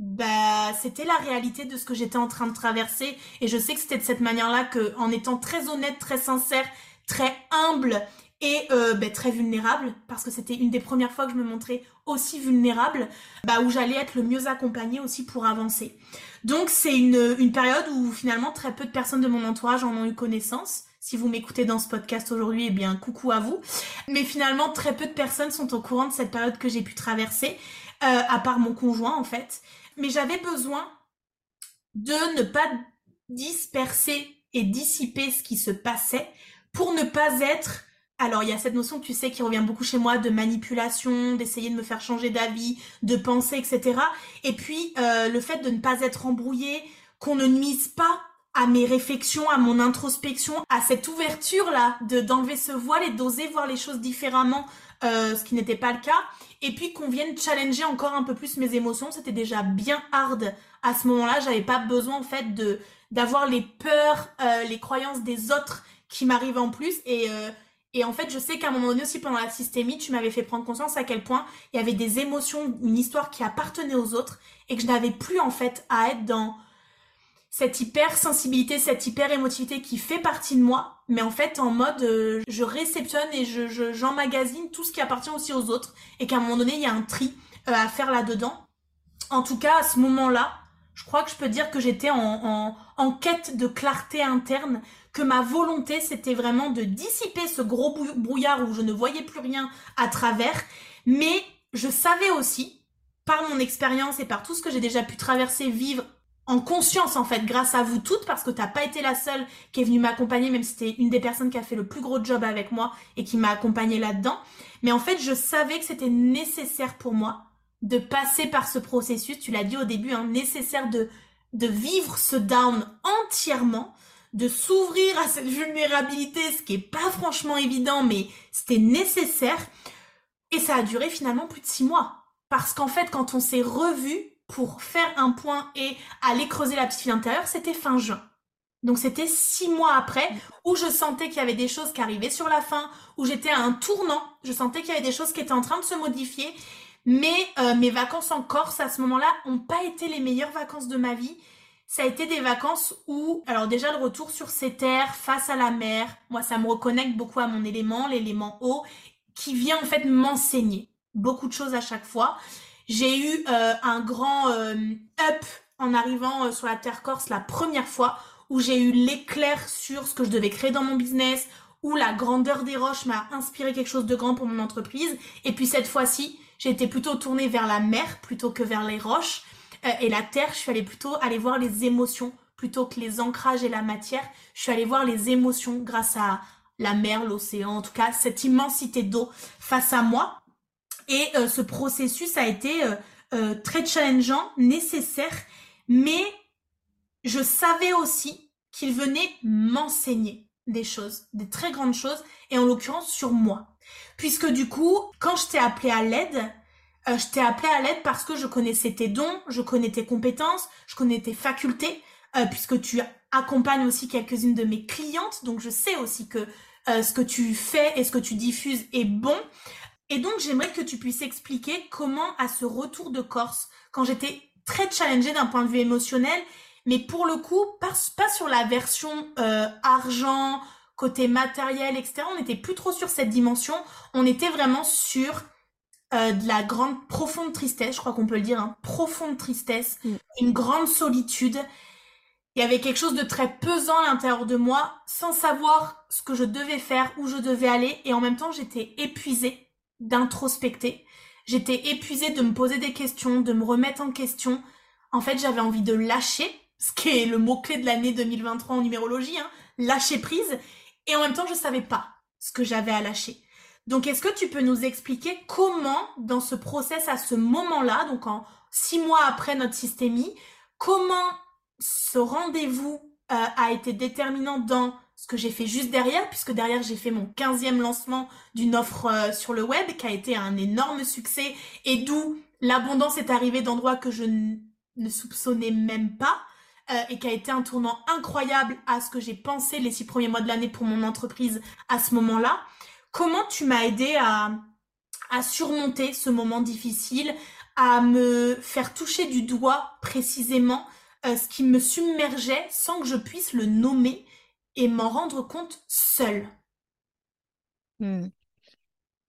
bah, c'était la réalité de ce que j'étais en train de traverser. Et je sais que c'était de cette manière-là que, en étant très honnête, très sincère, très humble et euh, bah, très vulnérable, parce que c'était une des premières fois que je me montrais aussi vulnérable, bah, où j'allais être le mieux accompagnée aussi pour avancer. Donc c'est une, une période où finalement très peu de personnes de mon entourage en ont eu connaissance. Si vous m'écoutez dans ce podcast aujourd'hui, eh bien coucou à vous. Mais finalement très peu de personnes sont au courant de cette période que j'ai pu traverser, euh, à part mon conjoint en fait mais j'avais besoin de ne pas disperser et dissiper ce qui se passait pour ne pas être alors il y a cette notion tu sais qui revient beaucoup chez moi de manipulation, d'essayer de me faire changer d'avis, de penser, etc. Et puis euh, le fait de ne pas être embrouillé, qu'on ne nuise pas à mes réflexions, à mon introspection, à cette ouverture là, de d'enlever ce voile et d'oser voir les choses différemment, euh, ce qui n'était pas le cas et puis qu'on vienne challenger encore un peu plus mes émotions, c'était déjà bien hard à ce moment-là. J'avais pas besoin en fait de d'avoir les peurs, euh, les croyances des autres qui m'arrivent en plus et euh, et en fait, je sais qu'à un moment donné aussi pendant la systémie, tu m'avais fait prendre conscience à quel point il y avait des émotions, une histoire qui appartenait aux autres et que je n'avais plus en fait à être dans cette hypersensibilité, cette hyper émotivité qui fait partie de moi, mais en fait en mode euh, je réceptionne et je j'emmagasine tout ce qui appartient aussi aux autres et qu'à un moment donné il y a un tri euh, à faire là-dedans. En tout cas, à ce moment-là, je crois que je peux dire que j'étais en, en, en, quête de clarté interne, que ma volonté c'était vraiment de dissiper ce gros brouillard où je ne voyais plus rien à travers, mais je savais aussi, par mon expérience et par tout ce que j'ai déjà pu traverser, vivre en conscience en fait grâce à vous toutes parce que t'as pas été la seule qui est venue m'accompagner même si c'était une des personnes qui a fait le plus gros job avec moi et qui m'a accompagnée là-dedans. Mais en fait je savais que c'était nécessaire pour moi de passer par ce processus. Tu l'as dit au début hein, nécessaire de de vivre ce down entièrement de s'ouvrir à cette vulnérabilité ce qui est pas franchement évident mais c'était nécessaire. Et ça a duré finalement plus de six mois. Parce qu'en fait quand on s'est revu pour faire un point et aller creuser la petite fille intérieure, c'était fin juin. Donc c'était six mois après où je sentais qu'il y avait des choses qui arrivaient sur la fin, où j'étais à un tournant, je sentais qu'il y avait des choses qui étaient en train de se modifier. Mais euh, mes vacances en Corse à ce moment-là n'ont pas été les meilleures vacances de ma vie. Ça a été des vacances où, alors déjà le retour sur ces terres, face à la mer, moi ça me reconnecte beaucoup à mon élément, l'élément eau, qui vient en fait m'enseigner beaucoup de choses à chaque fois. J'ai eu euh, un grand euh, up en arrivant euh, sur la Terre Corse la première fois où j'ai eu l'éclair sur ce que je devais créer dans mon business, où la grandeur des roches m'a inspiré quelque chose de grand pour mon entreprise. Et puis cette fois-ci, j'ai été plutôt tournée vers la mer plutôt que vers les roches. et la terre, je suis allée plutôt aller voir les émotions plutôt que les ancrages et la matière. Je suis allée voir les émotions grâce à la mer, l'océan, en tout cas cette immensité d'eau face à moi. Et euh, ce processus a été euh, euh, très challengeant, nécessaire, mais je savais aussi qu'il venait m'enseigner des choses, des très grandes choses, et en l'occurrence sur moi. Puisque du coup, quand je t'ai appelé à l'aide, euh, je t'ai appelé à l'aide parce que je connaissais tes dons, je connais tes compétences, je connais tes facultés, euh, puisque tu accompagnes aussi quelques-unes de mes clientes, donc je sais aussi que ce que tu fais et ce que tu diffuses est bon. Et donc j'aimerais que tu puisses expliquer comment à ce retour de Corse, quand j'étais très challengée d'un point de vue émotionnel, mais pour le coup, pas, pas sur la version argent, côté matériel, etc. On n'était plus trop sur cette dimension, on était vraiment sur euh, de la grande, profonde tristesse, je crois qu'on peut le dire, hein, profonde tristesse, mm. une grande solitude. Il y avait quelque chose de très pesant à l'intérieur de moi, sans savoir ce que je devais faire, où je devais aller, et en même temps j'étais épuisée d'introspecter. J'étais épuisée de me poser des questions, de me remettre en question. En fait, j'avais envie de lâcher, ce qui est le mot-clé de l'année 2023 en numérologie, hein, lâcher prise. Et en même temps, je savais pas ce que j'avais à lâcher. Donc, est-ce que tu peux nous expliquer comment, dans ce process, à ce moment-là, donc en six mois après notre systémie, comment ce rendez-vous euh, a été déterminant dans ce que j'ai fait juste derrière, puisque derrière j'ai fait mon 15e lancement d'une offre euh, sur le web qui a été un énorme succès et d'où l'abondance est arrivée d'endroits que je ne soupçonnais même pas euh, et qui a été un tournant incroyable à ce que j'ai pensé les six premiers mois de l'année pour mon entreprise à ce moment-là. Comment tu m'as aidé à, surmonter ce moment difficile, à me faire toucher du doigt précisément euh, ce qui me submergeait sans que je puisse le nommer? Et m'en rendre compte seule. Hmm.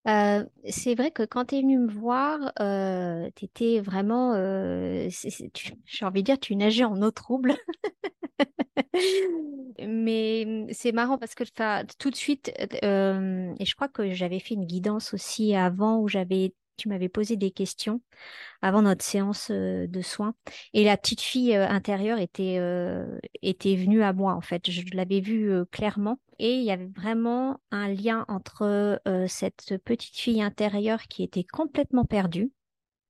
Euh, c'est vrai que quand tu es venu me voir, euh, tu étais vraiment, j'ai envie de dire, tu nageais en eau trouble. Mais mmh, c'est marrant parce que tout de suite, euh, et je crois que j'avais fait une guidance aussi avant où j'avais, tu m'avais posé des questions avant notre séance euh, de soins. Et la petite fille euh, intérieure était, était venue à moi, en fait. Je l'avais vue clairement. Et il y avait vraiment un lien entre cette petite fille intérieure qui était complètement perdue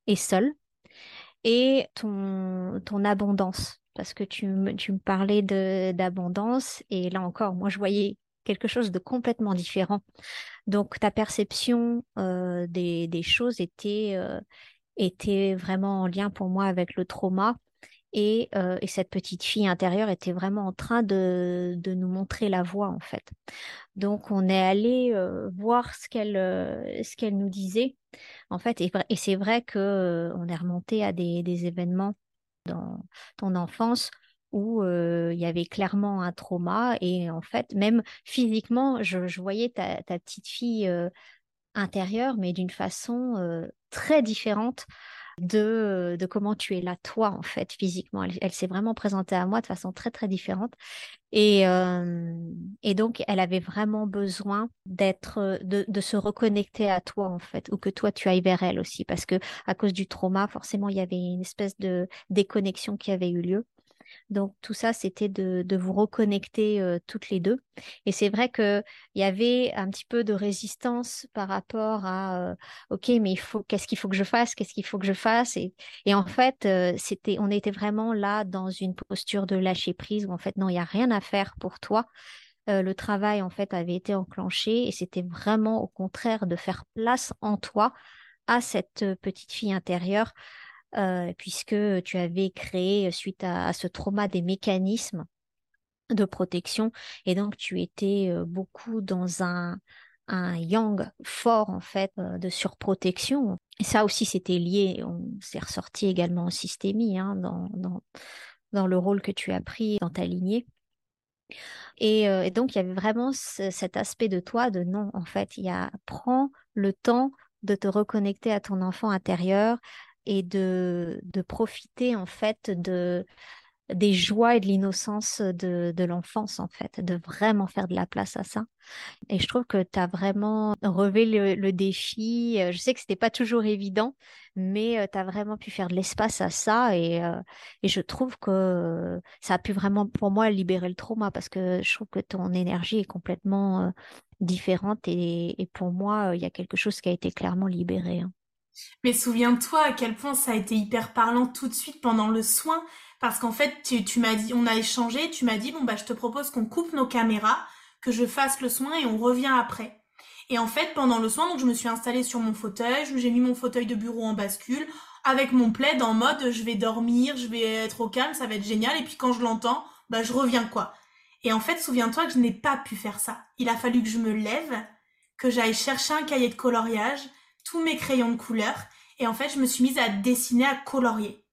et seule et ton, abondance parce que tu, tu me parlais d'abondance et là encore, moi je voyais quelque chose de complètement différent. Donc ta perception euh, des, choses était, euh, était vraiment en lien pour moi avec le trauma et, euh, et, cette petite fille intérieure était vraiment en train de, de nous montrer la voie en fait. Donc on est allé voir ce qu'elle nous disait en fait et, c'est vrai que on est remonté à des événements dans ton enfance où il y avait clairement un trauma et en fait, même physiquement, je, voyais ta, petite fille intérieure, mais d'une façon très différente de, comment tu es là, toi, en fait, physiquement. Elle, s'est vraiment présentée à moi de façon très, très différente. Et, donc, elle avait vraiment besoin d'être, de, de, se reconnecter à toi, en fait, ou que toi, tu ailles vers elle aussi, parce que à cause du trauma, forcément, il y avait une espèce de déconnexion qui avait eu lieu. Donc tout ça, c'était de, vous reconnecter euh, toutes les deux. Et c'est vrai qu'il y avait un petit peu de résistance par rapport à euh, OK, mais qu'est-ce qu'il faut que je fasse, qu'est-ce qu'il faut que je fasse? Et, en fait, euh, on était vraiment là dans une posture de lâcher prise où en fait non, il n'y a rien à faire pour toi. le travail en fait avait été enclenché et c'était vraiment au contraire de faire place en toi à cette petite fille intérieure euh, puisque tu avais créé, suite à, ce trauma, des mécanismes de protection. Et donc, tu étais euh, beaucoup dans un, un yang fort, en fait, euh, de surprotection. Et ça aussi, c'était lié, on s'est ressorti également en systémie, hein, dans, dans, dans, le rôle que tu as pris dans ta lignée. Et, et donc, il y avait vraiment cet aspect de toi de non, en fait, il y a, prends le temps de te reconnecter à ton enfant intérieur, et de, de profiter en fait de des joies et de l'innocence de, de l'enfance, en fait, de vraiment faire de la place à ça. Et je trouve que tu as vraiment relevé le, défi. Je sais que c'était pas toujours évident, mais euh, tu as vraiment pu faire de l'espace à ça. Et, euh, et je trouve que ça a pu vraiment, pour moi, libérer le trauma parce que je trouve que ton énergie est complètement euh, différente. Et, et pour moi, il y a quelque chose qui a été clairement libéré. Hein. Mais souviens-toi à quel point ça a été hyper parlant tout de suite pendant le soin, parce qu'en fait, tu, m'as dit, on a échangé, tu m'as dit, bon, bah, je te propose qu'on coupe nos caméras, que je fasse le soin et on revient après. Et en fait, pendant le soin, donc je me suis installée sur mon fauteuil, j'ai mis mon fauteuil de bureau en bascule, avec mon plaid en mode je vais dormir, je vais être au calme, ça va être génial. Et puis quand je l'entends, bah je reviens quoi. Et en fait, souviens-toi que je n'ai pas pu faire ça. Il a fallu que je me lève, que j'aille chercher un cahier de coloriage, tous mes crayons de couleur, et en fait, je me suis mise à dessiner, à colorier.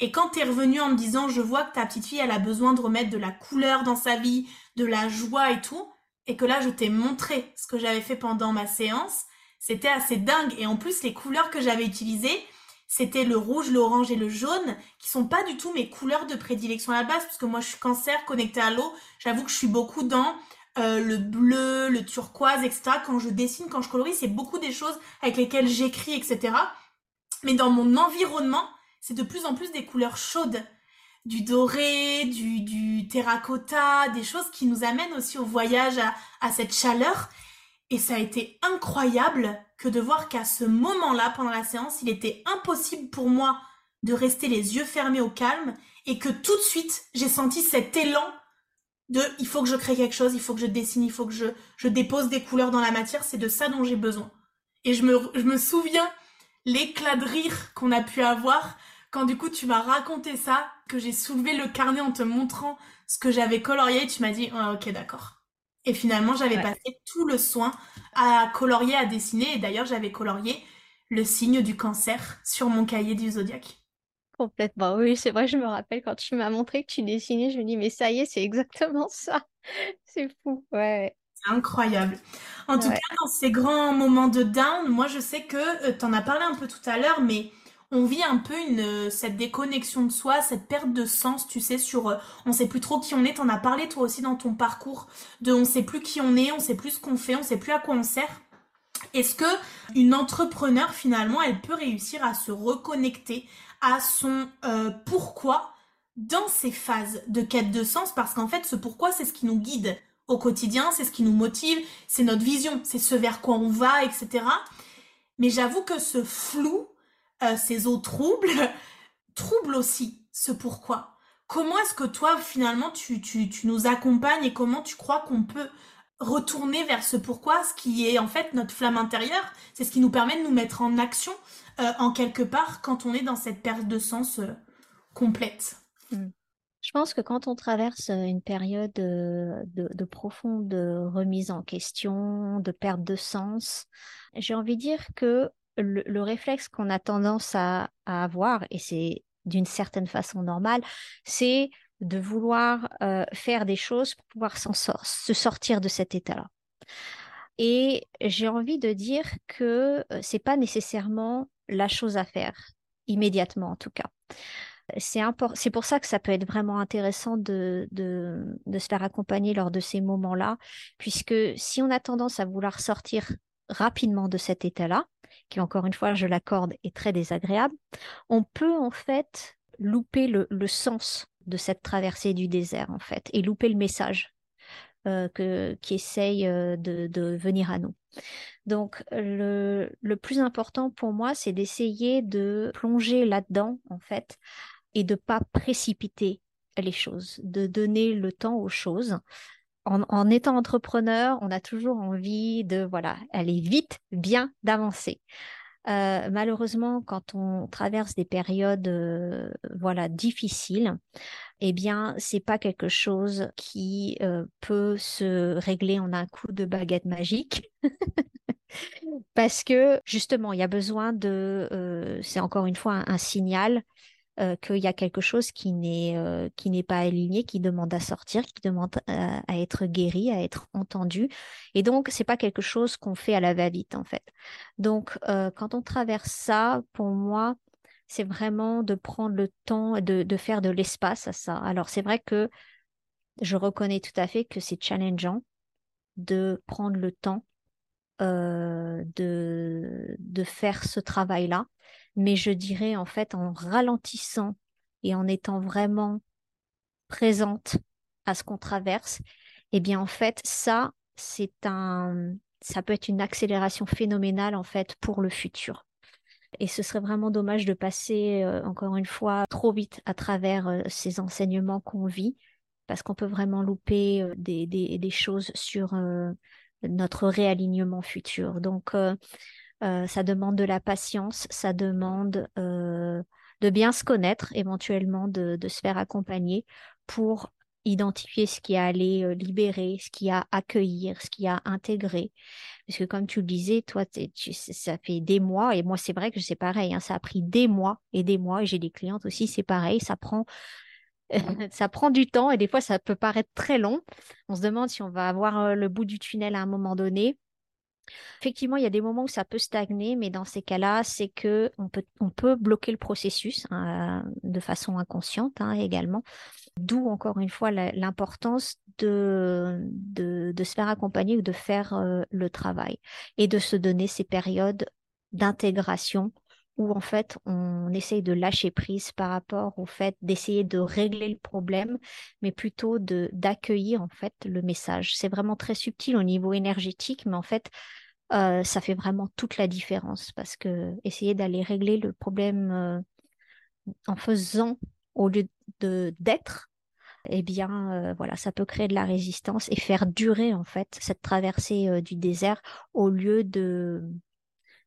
Et quand t'es revenue en me disant, je vois que ta petite fille, elle a besoin de remettre de la couleur dans sa vie, de la joie et tout, et que là, je t'ai montré ce que j'avais fait pendant ma séance, c'était assez dingue. Et en plus, les couleurs que j'avais utilisées, c'était le rouge, l'orange et le jaune, qui sont pas du tout mes couleurs de prédilection à la base, parce que moi je suis cancer connecté à l'eau. J'avoue que je suis beaucoup dans euh, le bleu, le turquoise, etc. Quand je dessine, quand je colorie, c'est beaucoup des choses avec lesquelles j'écris, etc. Mais dans mon environnement, c'est de plus en plus des couleurs chaudes. Du doré, du, du terracotta, des choses qui nous amènent aussi au voyage à, à cette chaleur. Et ça a été incroyable que de voir qu'à ce moment-là, pendant la séance, il était impossible pour moi de rester les yeux fermés au calme et que tout de suite, j'ai senti cet élan de il faut que je crée quelque chose, il faut que je dessine, il faut que je, je dépose des couleurs dans la matière, c'est de ça dont j'ai besoin. Et je me, je me souviens l'éclat de rire qu'on a pu avoir quand du coup tu m'as raconté ça, que j'ai soulevé le carnet en te montrant ce que j'avais colorié, tu m'as dit ok d'accord. Et finalement, j'avais passé tout le soin à colorier, à dessiner. Et d'ailleurs, j'avais colorié le signe du cancer sur mon cahier du zodiaque. Complètement, oui, c'est vrai, je me rappelle quand tu m'as montré que tu dessinais, je me dis, mais ça y est, c'est exactement ça. c'est fou, ouais. C'est incroyable. En tout cas, dans ces grands moments de down, moi, je sais que euh, tu en as parlé un peu tout à l'heure, mais on vit un peu une euh, cette déconnexion de soi, cette perte de sens, tu sais, sur euh, on sait plus trop qui on est. T'en as parlé toi aussi dans ton parcours de on sait plus qui on est, on sait plus ce qu'on fait, on sait plus à quoi on sert. Est-ce que une entrepreneur finalement, elle peut réussir à se reconnecter à son euh, pourquoi dans ces phases de quête de sens Parce qu'en fait, ce pourquoi, c'est ce qui nous guide au quotidien, c'est ce qui nous motive, c'est notre vision, c'est ce vers quoi on va, etc. Mais j'avoue que ce flou, euh, ces eaux troubles troublent aussi ce pourquoi. Comment est-ce que toi, finalement, tu, tu, tu nous accompagnes et comment tu crois qu'on peut retourner vers ce pourquoi, ce qui est en fait notre flamme intérieure, c'est ce qui nous permet de nous mettre en action euh, en quelque part quand on est dans cette perte de sens euh, complète. Hmm. Je pense que quand on traverse une période de, de, profonde remise en question, de perte de sens, j'ai envie de dire que le, réflexe qu'on a tendance à, avoir, et c'est d'une certaine façon normale, c'est de vouloir euh, faire des choses pour pouvoir se sortir de cet état-là. Et j'ai envie de dire que euh, c'est pas nécessairement la chose à faire immédiatement en tout cas. C'est pour ça que ça peut être vraiment intéressant de, de, de se faire accompagner lors de ces moments-là, puisque si on a tendance à vouloir sortir rapidement de cet état-là, qui encore une fois, je l'accorde, est très désagréable, on peut en fait louper le, sens de cette traversée du désert, en fait, et louper le message euh, que, qui essaye euh, de, venir à nous. Donc, le, le plus important pour moi, c'est d'essayer de plonger là-dedans, en fait, et de pas précipiter les choses, de donner le temps aux choses, en, étant entrepreneur, on a toujours envie de voilà aller vite, bien, d'avancer. Euh, malheureusement, quand on traverse des périodes euh, voilà difficiles, eh bien, c'est pas quelque chose qui euh, peut se régler en un coup de baguette magique. Parce que justement, il y a besoin de, c'est encore une fois un signal euh, qu'il y a quelque chose qui n'est euh, qui n'est pas aligné, qui demande à sortir, qui demande à, être guéri, à être entendu. Et donc, c'est pas quelque chose qu'on fait à la va-vite en fait. Donc, euh, quand on traverse ça, pour moi, c'est vraiment de prendre le temps de, de faire de l'espace à ça. Alors, c'est vrai que je reconnais tout à fait que c'est challengeant de prendre le temps de, de faire ce travail-là mais je dirais en fait en ralentissant et en étant vraiment présente à ce qu'on traverse, eh bien en fait ça c'est un ça peut être une accélération phénoménale en fait pour le futur. Et ce serait vraiment dommage de passer euh, encore une fois trop vite à travers euh, ces enseignements qu'on vit parce qu'on peut vraiment louper euh, des, des, des, choses sur notre réalignement futur. Donc, ça demande de la patience, ça demande de bien se connaître, éventuellement de, se faire accompagner pour identifier ce qui a à aller libérer, ce qui a accueillir, ce qui a à intégrer. Parce que comme tu le disais, toi, ça fait des mois, et moi c'est vrai que c'est pareil, hein, ça a pris des mois et des mois, et j'ai des clientes aussi, c'est pareil, ça prend, ça prend du temps, et des fois ça peut paraître très long. On se demande si on va avoir le bout du tunnel à un moment donné. Effectivement, il y a des moments où ça peut stagner, mais dans ces cas-là, c'est que on peut, on peut bloquer le processus hein, de façon inconsciente hein, également. D'où encore une fois l'importance de, de, se faire accompagner ou de faire euh, le travail et de se donner ces périodes d'intégration où en fait on essaye de lâcher prise par rapport au fait d'essayer de régler le problème, mais plutôt d'accueillir en fait le message. C'est vraiment très subtil au niveau énergétique, mais en fait euh, ça fait vraiment toute la différence parce que essayer d'aller régler le problème euh, en faisant au lieu de d'être, eh bien euh, voilà, ça peut créer de la résistance et faire durer en fait cette traversée du désert au lieu de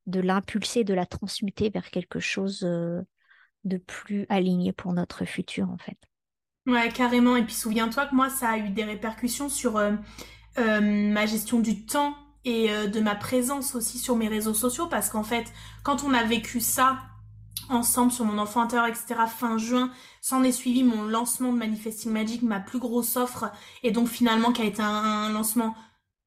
de l'impulser, de la transmuter vers quelque chose de plus aligné pour notre futur en fait. Ouais, carrément. Et puis souviens-toi que moi, ça a eu des répercussions sur ma gestion du temps et euh, de ma présence aussi sur mes réseaux sociaux parce qu'en fait, quand on a vécu ça ensemble sur mon enfant intérieur, etc., fin juin, s'en est suivi mon lancement de Manifesting Magic, ma plus grosse offre, et donc finalement qui a été un lancement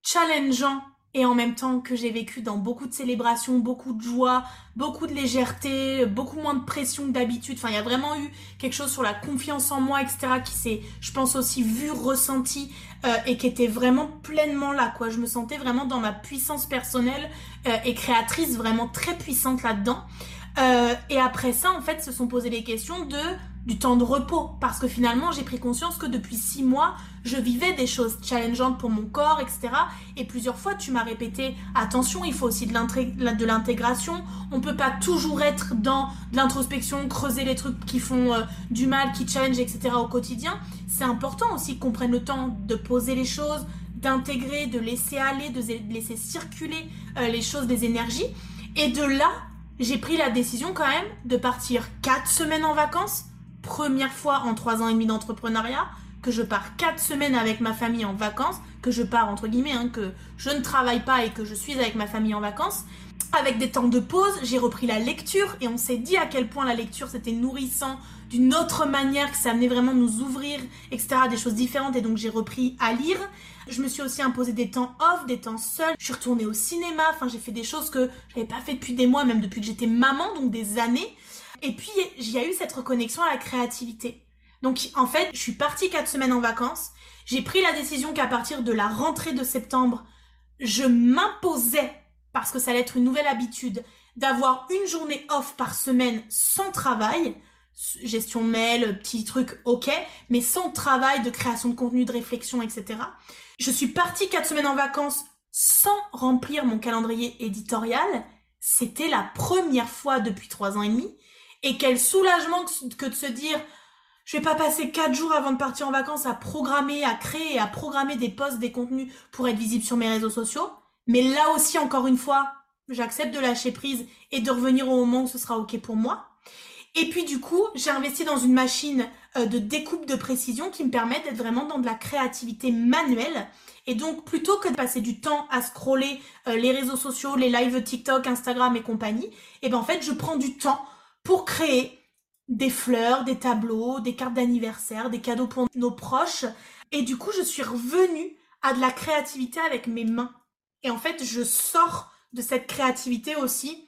challengeant et en même temps que j'ai vécu dans beaucoup de célébrations, beaucoup de joie, beaucoup de légèreté, beaucoup moins de pression que d'habitude. Enfin, il y a vraiment eu quelque chose sur la confiance en moi, etc., qui s'est, je pense aussi vu, ressenti euh, et qui était vraiment pleinement là, quoi. Je me sentais vraiment dans ma puissance personnelle euh, et créatrice, vraiment très puissante là-dedans. Euh, et après ça, en fait, se sont posées les questions de du temps de repos. Parce que finalement j'ai pris conscience que depuis six mois je vivais des choses challengeantes pour mon corps etc et plusieurs fois tu m'as répété attention il faut aussi de l'intégration. On peut pas toujours être dans de l'introspection creuser les trucs qui font euh, du mal qui challenge etc au quotidien. C'est important aussi qu'on prenne le temps de poser les choses d'intégrer de laisser aller de laisser circuler euh, les choses des énergies. Et de là j'ai pris la décision quand même de partir quatre semaines en vacances première fois en trois ans et demi d'entrepreneuriat que je pars quatre semaines avec ma famille en vacances, que je pars entre guillemets, hein, que je ne travaille pas et que je suis avec ma famille en vacances. Avec des temps de pause, j'ai repris la lecture et on s'est dit à quel point la lecture c'était nourrissant d'une autre manière, que ça amenait vraiment nous ouvrir, etc., des choses différentes et donc j'ai repris à lire. Je me suis aussi imposé des temps off, des temps seuls. Je suis retournée au cinéma, enfin j'ai fait des choses que j'avais pas fait depuis des mois, même depuis que j'étais maman, donc des années. Et puis, il y a eu cette reconnexion à la créativité. Donc, en fait, je suis partie quatre semaines en vacances. J'ai pris la décision qu'à partir de la rentrée de septembre, je m'imposais, parce que ça allait être une nouvelle habitude, d'avoir une journée off par semaine sans travail. Gestion mail, petits trucs, ok, mais sans travail de création de contenu, de réflexion, etc. Je suis partie quatre semaines en vacances sans remplir mon calendrier éditorial. C'était la première fois depuis trois ans et demi et quel soulagement que de se dire je vais pas passer quatre jours avant de partir en vacances à programmer, à créer, à programmer des posts, des contenus pour être visible sur mes réseaux sociaux. Mais là aussi, encore une fois, j'accepte de lâcher prise et de revenir au moment où ce sera OK pour moi. Et puis du coup, j'ai investi dans une machine euh, de découpe de précision qui me permet d'être vraiment dans de la créativité manuelle. Et donc, plutôt que de passer du temps à scroller euh, les réseaux sociaux, les lives TikTok, Instagram et compagnie, et eh ben en fait, je prends du temps pour créer des fleurs, des tableaux, des cartes d'anniversaire, des cadeaux pour nos proches. Et du coup, je suis revenue à de la créativité avec mes mains. Et en fait, je sors de cette créativité aussi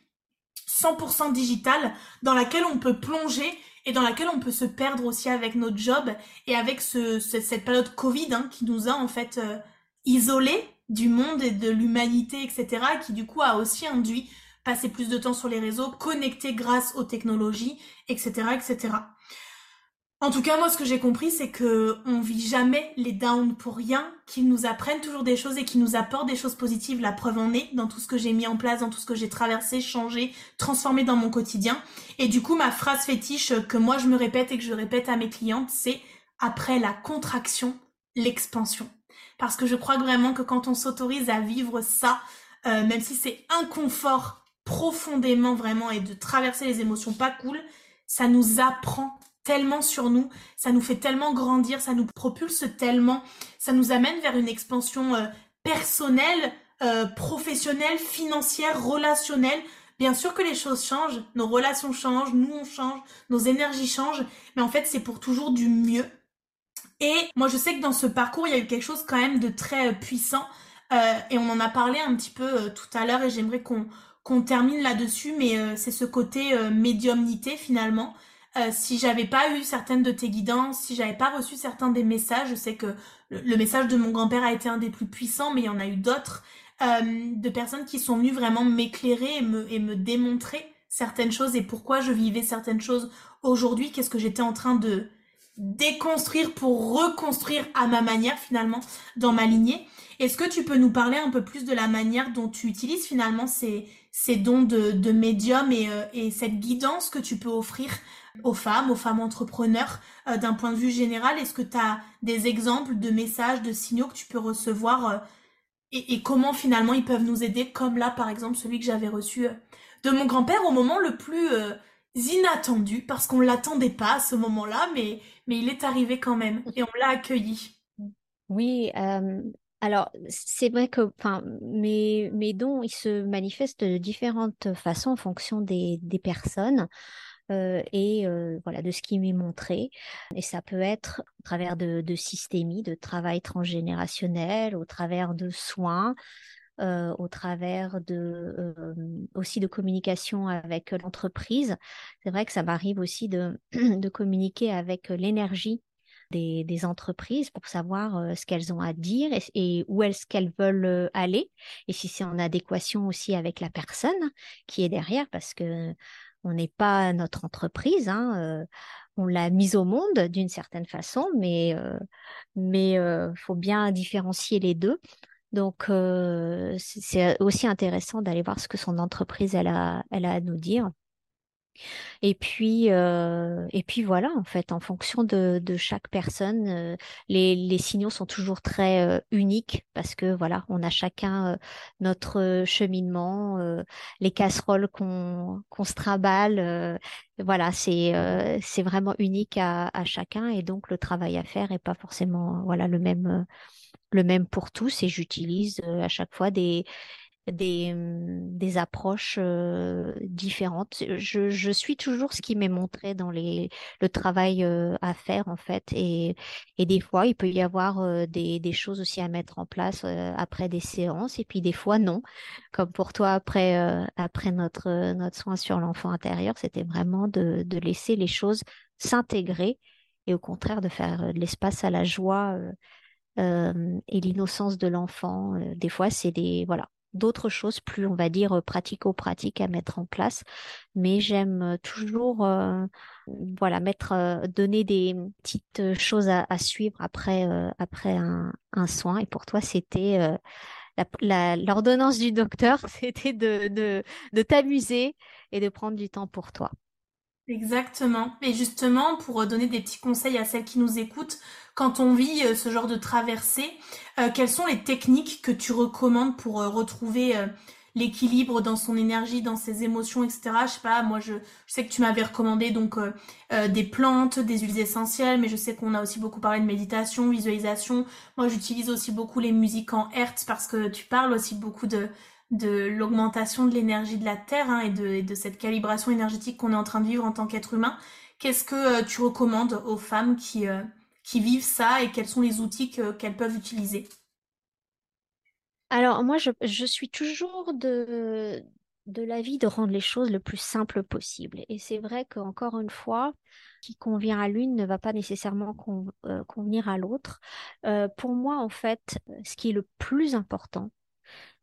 100% digitale dans laquelle on peut plonger et dans laquelle on peut se perdre aussi avec notre job et avec ce, cette période Covid hein, qui nous a en fait euh, isolés du monde et de l'humanité, etc., qui du coup a aussi induit passer plus de temps sur les réseaux, connecter grâce aux technologies, etc., etc. En tout cas, moi, ce que j'ai compris, c'est que on vit jamais les downs pour rien, qu'ils nous apprennent toujours des choses et qu'ils nous apportent des choses positives. La preuve en est dans tout ce que j'ai mis en place, dans tout ce que j'ai traversé, changé, transformé dans mon quotidien. Et du coup, ma phrase fétiche que moi je me répète et que je répète à mes clientes, c'est après la contraction, l'expansion. parce que je crois vraiment que quand on s'autorise à vivre ça, euh, même si c'est inconfort profondément vraiment et de traverser les émotions pas cool, ça nous apprend tellement sur nous, ça nous fait tellement grandir, ça nous propulse tellement, ça nous amène vers une expansion euh, personnelle, euh, professionnelle, financière, relationnelle. Bien sûr que les choses changent, nos relations changent, nous on change, nos énergies changent, mais en fait c'est pour toujours du mieux. Et moi je sais que dans ce parcours il y a eu quelque chose quand même de très puissant et on en a parlé un petit peu tout à l'heure et j'aimerais qu'on qu'on termine là-dessus, mais euh, c'est ce côté euh, médiumnité finalement. Euh, si j'avais pas eu certaines de tes guidances, si j'avais pas reçu certains des messages, je sais que le, message de mon grand-père a été un des plus puissants, mais il y en a eu d'autres, de personnes qui sont venues vraiment m'éclairer et me, et me démontrer certaines choses et pourquoi je vivais certaines choses aujourd'hui, qu'est-ce que j'étais en train de déconstruire pour reconstruire à ma manière finalement dans ma lignée. Est-ce que tu peux nous parler un peu plus de la manière dont tu utilises finalement ces, ces dons de, médium euh, et, cette guidance que tu peux offrir aux femmes, aux femmes entrepreneurs euh, d'un point de vue général? Est-ce que tu as des exemples de messages, de signaux que tu peux recevoir euh, et, comment finalement ils peuvent nous aider, comme là par exemple celui que j'avais reçu de mon grand-père au moment le plus inattendu, parce qu'on ne l'attendait pas à ce moment-là, mais, mais il est arrivé quand même et on l'a accueilli. Oui, alors, c'est vrai que mes, mes dons, ils se manifestent de différentes façons en fonction des, des personnes. Euh, et euh, voilà de ce qui m'est montré. Et ça peut être au travers de, de systémie, de travail transgénérationnel, au travers de soins, euh, au travers de aussi de communication avec l'entreprise. C'est vrai que ça m'arrive aussi de, de communiquer avec l'énergie des, entreprises pour savoir ce qu'elles ont à dire et, où est-ce qu'elles veulent aller et si c'est en adéquation aussi avec la personne qui est derrière parce que on n'est pas notre entreprise. Hein, euh, on l'a mise au monde d'une certaine façon, mais mais faut bien différencier les deux. Donc c'est aussi intéressant d'aller voir ce que son entreprise elle a à nous dire. Et puis, euh, et puis voilà, en fait, en fonction de, chaque personne, euh, les, signaux sont toujours très euh, uniques parce que voilà, on a chacun notre cheminement, les casseroles qu'on se traballe. voilà, c'est vraiment unique à, chacun et donc le travail à faire est pas forcément voilà le même le même pour tous. Et j'utilise à chaque fois des des, mmh, des approches différentes. Je, suis toujours ce qui m'est montré dans le travail à faire en fait. Et, des fois, il peut y avoir des, choses aussi à mettre en place après des séances. Et puis des fois, non. Comme pour toi, après, notre, soin sur l'enfant intérieur, c'était vraiment de laisser les choses s'intégrer et au contraire de faire de l'espace à la joie. et l'innocence de l'enfant. des fois, c'est des voilà, d'autres choses plus, on va dire, pratico-pratiques à mettre en place. Mais j'aime toujours, euh, voilà, mettre, euh, donner des petites choses à, suivre après, euh, après un, soin. Et pour toi, c'était l'ordonnance du docteur, c'était de, de, de t'amuser et de prendre du temps pour toi. Exactement. Et justement, pour donner des petits conseils à celles qui nous écoutent, quand on vit euh, ce genre de traversée, euh, quelles sont les techniques que tu recommandes pour euh, retrouver l'équilibre dans son énergie, dans ses émotions, etc. Je sais pas, moi je, sais que tu m'avais recommandé donc des plantes, des huiles essentielles, mais je sais qu'on a aussi beaucoup parlé de méditation, visualisation. Moi j'utilise aussi beaucoup les musiques en hertz parce que tu parles aussi beaucoup de de l'augmentation de l'énergie de la Terre hein, et, de, cette calibration énergétique qu'on est en train de vivre en tant qu'être humain. Qu'est-ce que tu recommandes aux femmes qui, qui vivent ça et quels sont les outils qu'elles peuvent utiliser? Alors moi, je, je, suis toujours de, de l'avis de rendre les choses le plus simple possible. Et c'est vrai qu'encore une fois, qui convient à l'une ne va pas nécessairement euh, convenir à l'autre. Euh, pour moi, en fait, ce qui est le plus important,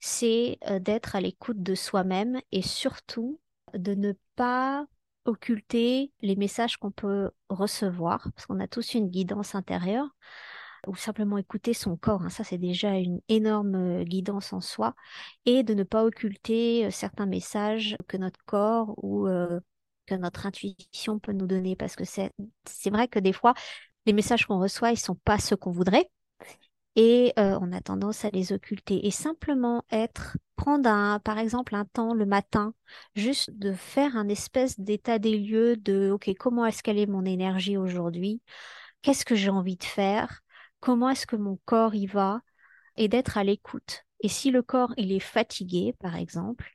c'est euh, d'être à l'écoute de soi-même et surtout de ne pas occulter les messages qu'on peut recevoir, parce qu'on a tous une guidance intérieure, ou simplement écouter son corps. Hein. ça, c'est déjà une énorme euh, guidance en soi, et de ne pas occulter euh, certains messages que notre corps ou que notre intuition peut nous donner, parce que c'est vrai que des fois, les messages qu'on reçoit, ils sont pas ceux qu'on voudrait. Et euh, on a tendance à les occulter. Et simplement être, prendre un, par exemple un temps le matin, juste de faire un espèce d'état des lieux de, OK, comment est-ce qu'elle est mon énergie aujourd'hui? Qu'est-ce que j'ai envie de faire? Comment est-ce que mon corps y va? Et d'être à l'écoute. Et si le corps, il est fatigué, par exemple,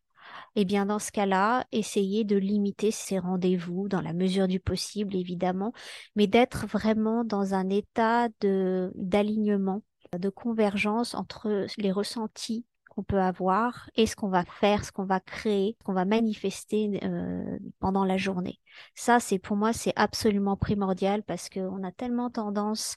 eh bien dans ce cas-là, essayer de limiter ces rendez-vous dans la mesure du possible, évidemment, mais d'être vraiment dans un état d'alignement, de convergence entre les ressentis qu'on peut avoir et ce qu'on va faire, ce qu'on va créer, ce qu'on va manifester euh, pendant la journée. Ça, c'est pour moi, c'est absolument primordial parce qu'on a tellement tendance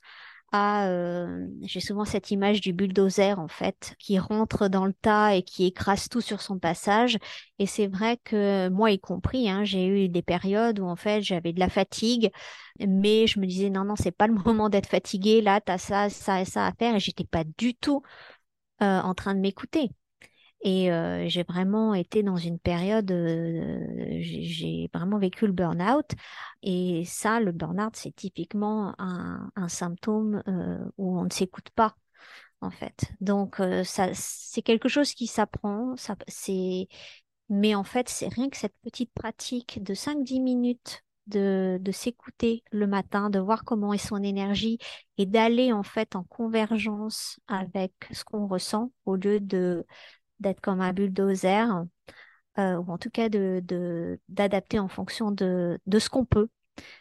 euh, j'ai souvent cette image du bulldozer en fait qui rentre dans le tas et qui écrase tout sur son passage. Et c'est vrai que moi y compris, hein, j'ai eu des périodes où en fait j'avais de la fatigue, mais je me disais non non c'est pas le moment d'être fatigué. Là t'as ça ça et ça à faire et j'étais pas du tout euh, en train de m'écouter. Et euh, j'ai vraiment été dans une période, euh, j'ai vraiment vécu le burn-out. Et ça, le burn-out, c'est typiquement un, symptôme euh, où on ne s'écoute pas, en fait. Donc, ça, c'est quelque chose qui s'apprend. Ça, c'est, mais en fait, c'est rien que cette petite pratique de 5-10 minutes de, de s'écouter le matin, de voir comment est son énergie et d'aller en fait en convergence avec ce qu'on ressent au lieu de d'être comme un bulldozer, euh, ou en tout cas de, d'adapter en fonction de, de ce qu'on peut.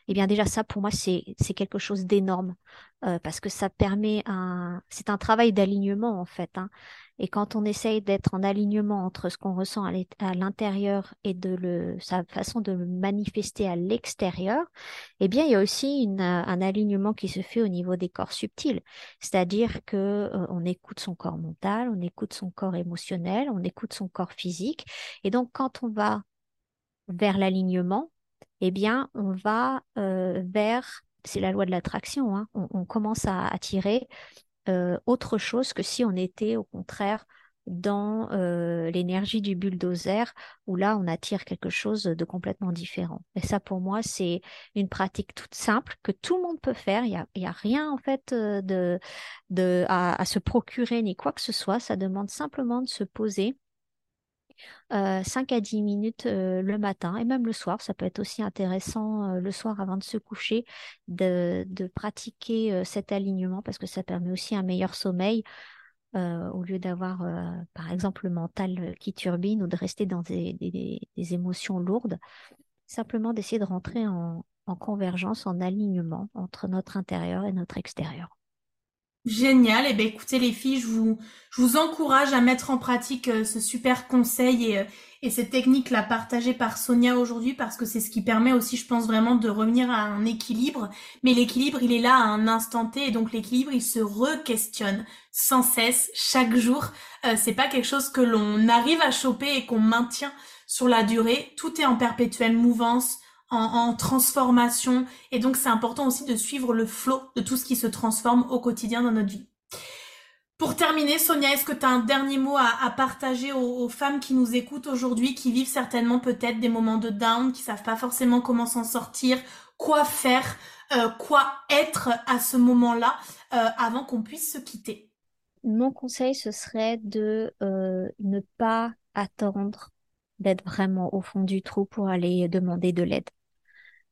Eh bien déjà ça pour moi c'est quelque chose d'énorme euh, parce que ça permet un c'est un travail d'alignement en fait hein. Et quand on essaye d'être en alignement entre ce qu'on ressent à l'intérieur et de sa façon de le manifester à l'extérieur, eh bien, il y a aussi un alignement qui se fait au niveau des corps subtils. C'est-à-dire que euh, on écoute son corps mental, on écoute son corps émotionnel, on écoute son corps physique. Et donc, quand on va vers l'alignement, eh bien, on va euh, vers, c'est la loi de l'attraction, hein, on, commence à attirer euh, autre chose que si on était au contraire dans euh, l'énergie du bulldozer, où là, on attire quelque chose de complètement différent. Et ça, pour moi, c'est une pratique toute simple que tout le monde peut faire. Il n'y a, y a, rien, en fait, euh, de, de, à, à, se procurer ni quoi que ce soit. Ça demande simplement de se poser 5 euh, à 10 minutes euh, le matin et même le soir. Ça peut être aussi intéressant euh, le soir avant de se coucher de, pratiquer cet alignement parce que ça permet aussi un meilleur sommeil. au lieu d'avoir, par exemple, le mental qui turbine ou de rester dans des, émotions lourdes, simplement d'essayer de rentrer en, en convergence, en alignement entre notre intérieur et notre extérieur. Génial. Eh ben écoutez les filles, je vous, je vous encourage à mettre en pratique euh, ce super conseil et, euh, et cette technique là partagée par Sonia aujourd'hui parce que c'est ce qui permet aussi, je pense vraiment, de revenir à un équilibre. Mais l'équilibre, il est là à un instant T et donc l'équilibre, il se re-questionne sans cesse chaque jour. Euh, c'est pas quelque chose que l'on arrive à choper et qu'on maintient sur la durée. Tout est en perpétuelle mouvance en, transformation. Et donc, c'est important aussi de suivre le flot de tout ce qui se transforme au quotidien dans notre vie. Pour terminer, Sonia, est-ce que tu as un dernier mot à, partager aux, femmes qui nous écoutent aujourd'hui, qui vivent certainement peut-être des moments de down, qui savent pas forcément comment s'en sortir, quoi faire, euh, quoi être à ce moment-là, euh, avant qu'on puisse se quitter? Mon conseil, ce serait de euh, ne pas attendre d'être vraiment au fond du trou pour aller demander de l'aide.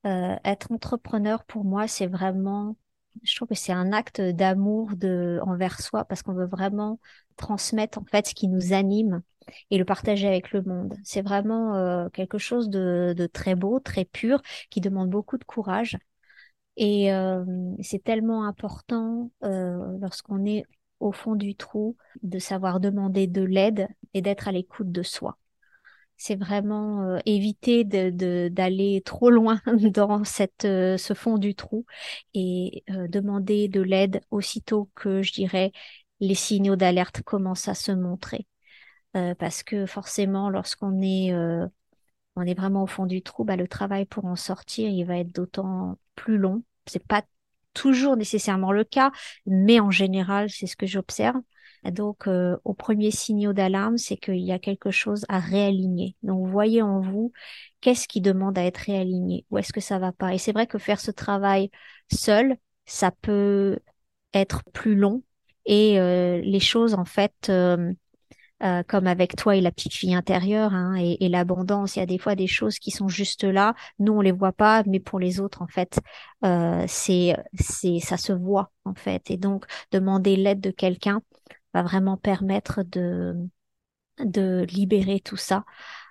Euh, être entrepreneur pour moi, c'est vraiment, je trouve que c'est un acte d'amour de envers soi parce qu'on veut vraiment transmettre en fait ce qui nous anime et le partager avec le monde. C'est vraiment euh, quelque chose de, très beau, très pur, qui demande beaucoup de courage. Et euh, c'est tellement important lorsqu'on est au fond du trou de savoir demander de l'aide et d'être à l'écoute de soi c'est vraiment euh, éviter d'aller trop loin dans euh, ce fond du trou et euh, demander de l'aide aussitôt que je dirais les signaux d'alerte commencent à se montrer. parce que forcément, lorsqu'on est, on est vraiment au fond du trou, bah, le travail pour en sortir, il va être d'autant plus long. C'est pas toujours nécessairement le cas, mais en général, c'est ce que j'observe. Donc, euh, au premier signaux d'alarme, c'est qu'il y a quelque chose à réaligner. Donc, voyez en vous qu'est-ce qui demande à être réaligné, où est-ce que ça va pas? Et c'est vrai que faire ce travail seul, ça peut être plus long et les choses en fait euh, comme avec toi et la petite fille intérieure hein, et, l'abondance. Il y a des fois des choses qui sont juste là. Nous, on les voit pas, mais pour les autres, en fait, euh, c'est c'est ça se voit en fait. Et donc, demander l'aide de quelqu'un va vraiment permettre de de libérer tout ça.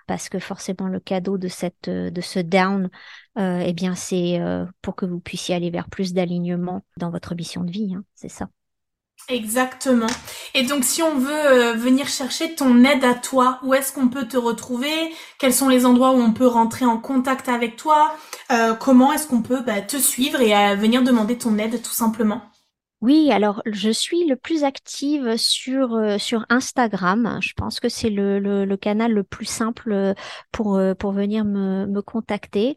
Parce que forcément le cadeau de cette de ce down euh, eh bien c'est euh, pour que vous puissiez aller vers plus d'alignement dans votre mission de vie hein, c'est ça. Exactement. Et donc si on veut euh, venir chercher ton aide à toi, où est-ce qu'on peut te retrouver? Quels sont les endroits où on peut rentrer en contact avec toi? Euh, Comment est-ce qu'on peut bah, te suivre et venir demander ton aide tout simplement? Oui, alors je suis le plus active sur sur Instagram. Je pense que c'est le, le, canal le plus simple pour pour venir me, me contacter.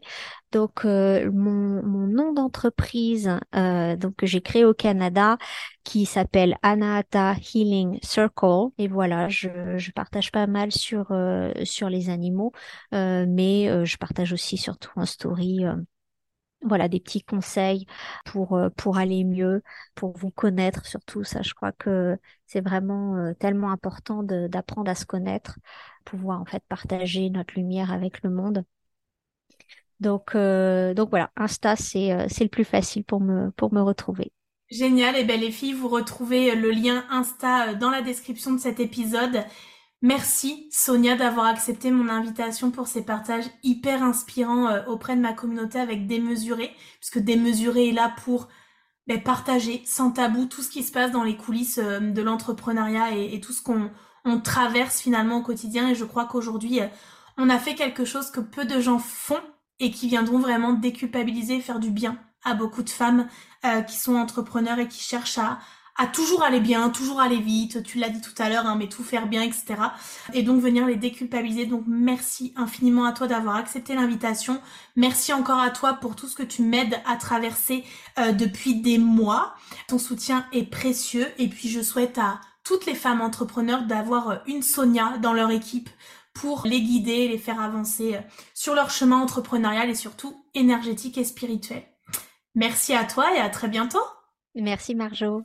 Donc euh, mon, mon, nom d'entreprise euh, donc que j'ai créé au Canada qui s'appelle Anahata Healing Circle et voilà je, je partage pas mal sur euh, sur les animaux mais je partage aussi surtout en story voilà des petits conseils pour pour aller mieux pour vous connaître surtout ça je crois que c'est vraiment tellement important d'apprendre à se connaître pouvoir en fait partager notre lumière avec le monde donc, euh, donc voilà, Insta, c'est euh, c'est le plus facile pour me, pour me retrouver. Génial, et bien les filles, vous retrouvez euh, le lien Insta dans la description de cet épisode. Merci Sonia d'avoir accepté mon invitation pour ces partages hyper inspirants auprès de ma communauté avec Démesuré, puisque Démesuré est là pour ben, partager sans tabou tout ce qui se passe dans les coulisses de l'entrepreneuriat et, tout ce qu'on on traverse finalement au quotidien. Et je crois qu'aujourd'hui, on a fait quelque chose que peu de gens font et qui viendront vraiment déculpabiliser faire du bien à beaucoup de femmes euh, qui sont entrepreneurs et qui cherchent à, à toujours aller bien, toujours aller vite, tu l'as dit tout à l'heure, hein, mais tout faire bien, etc. Et donc venir les déculpabiliser. Donc merci infiniment à toi d'avoir accepté l'invitation. Merci encore à toi pour tout ce que tu m'aides à traverser euh, depuis des mois. Ton soutien est précieux et puis je souhaite à toutes les femmes entrepreneurs d'avoir une Sonia dans leur équipe pour les guider, les faire avancer euh, sur leur chemin entrepreneurial et surtout énergétique et spirituel. Merci à toi et à très bientôt. Merci Marjo.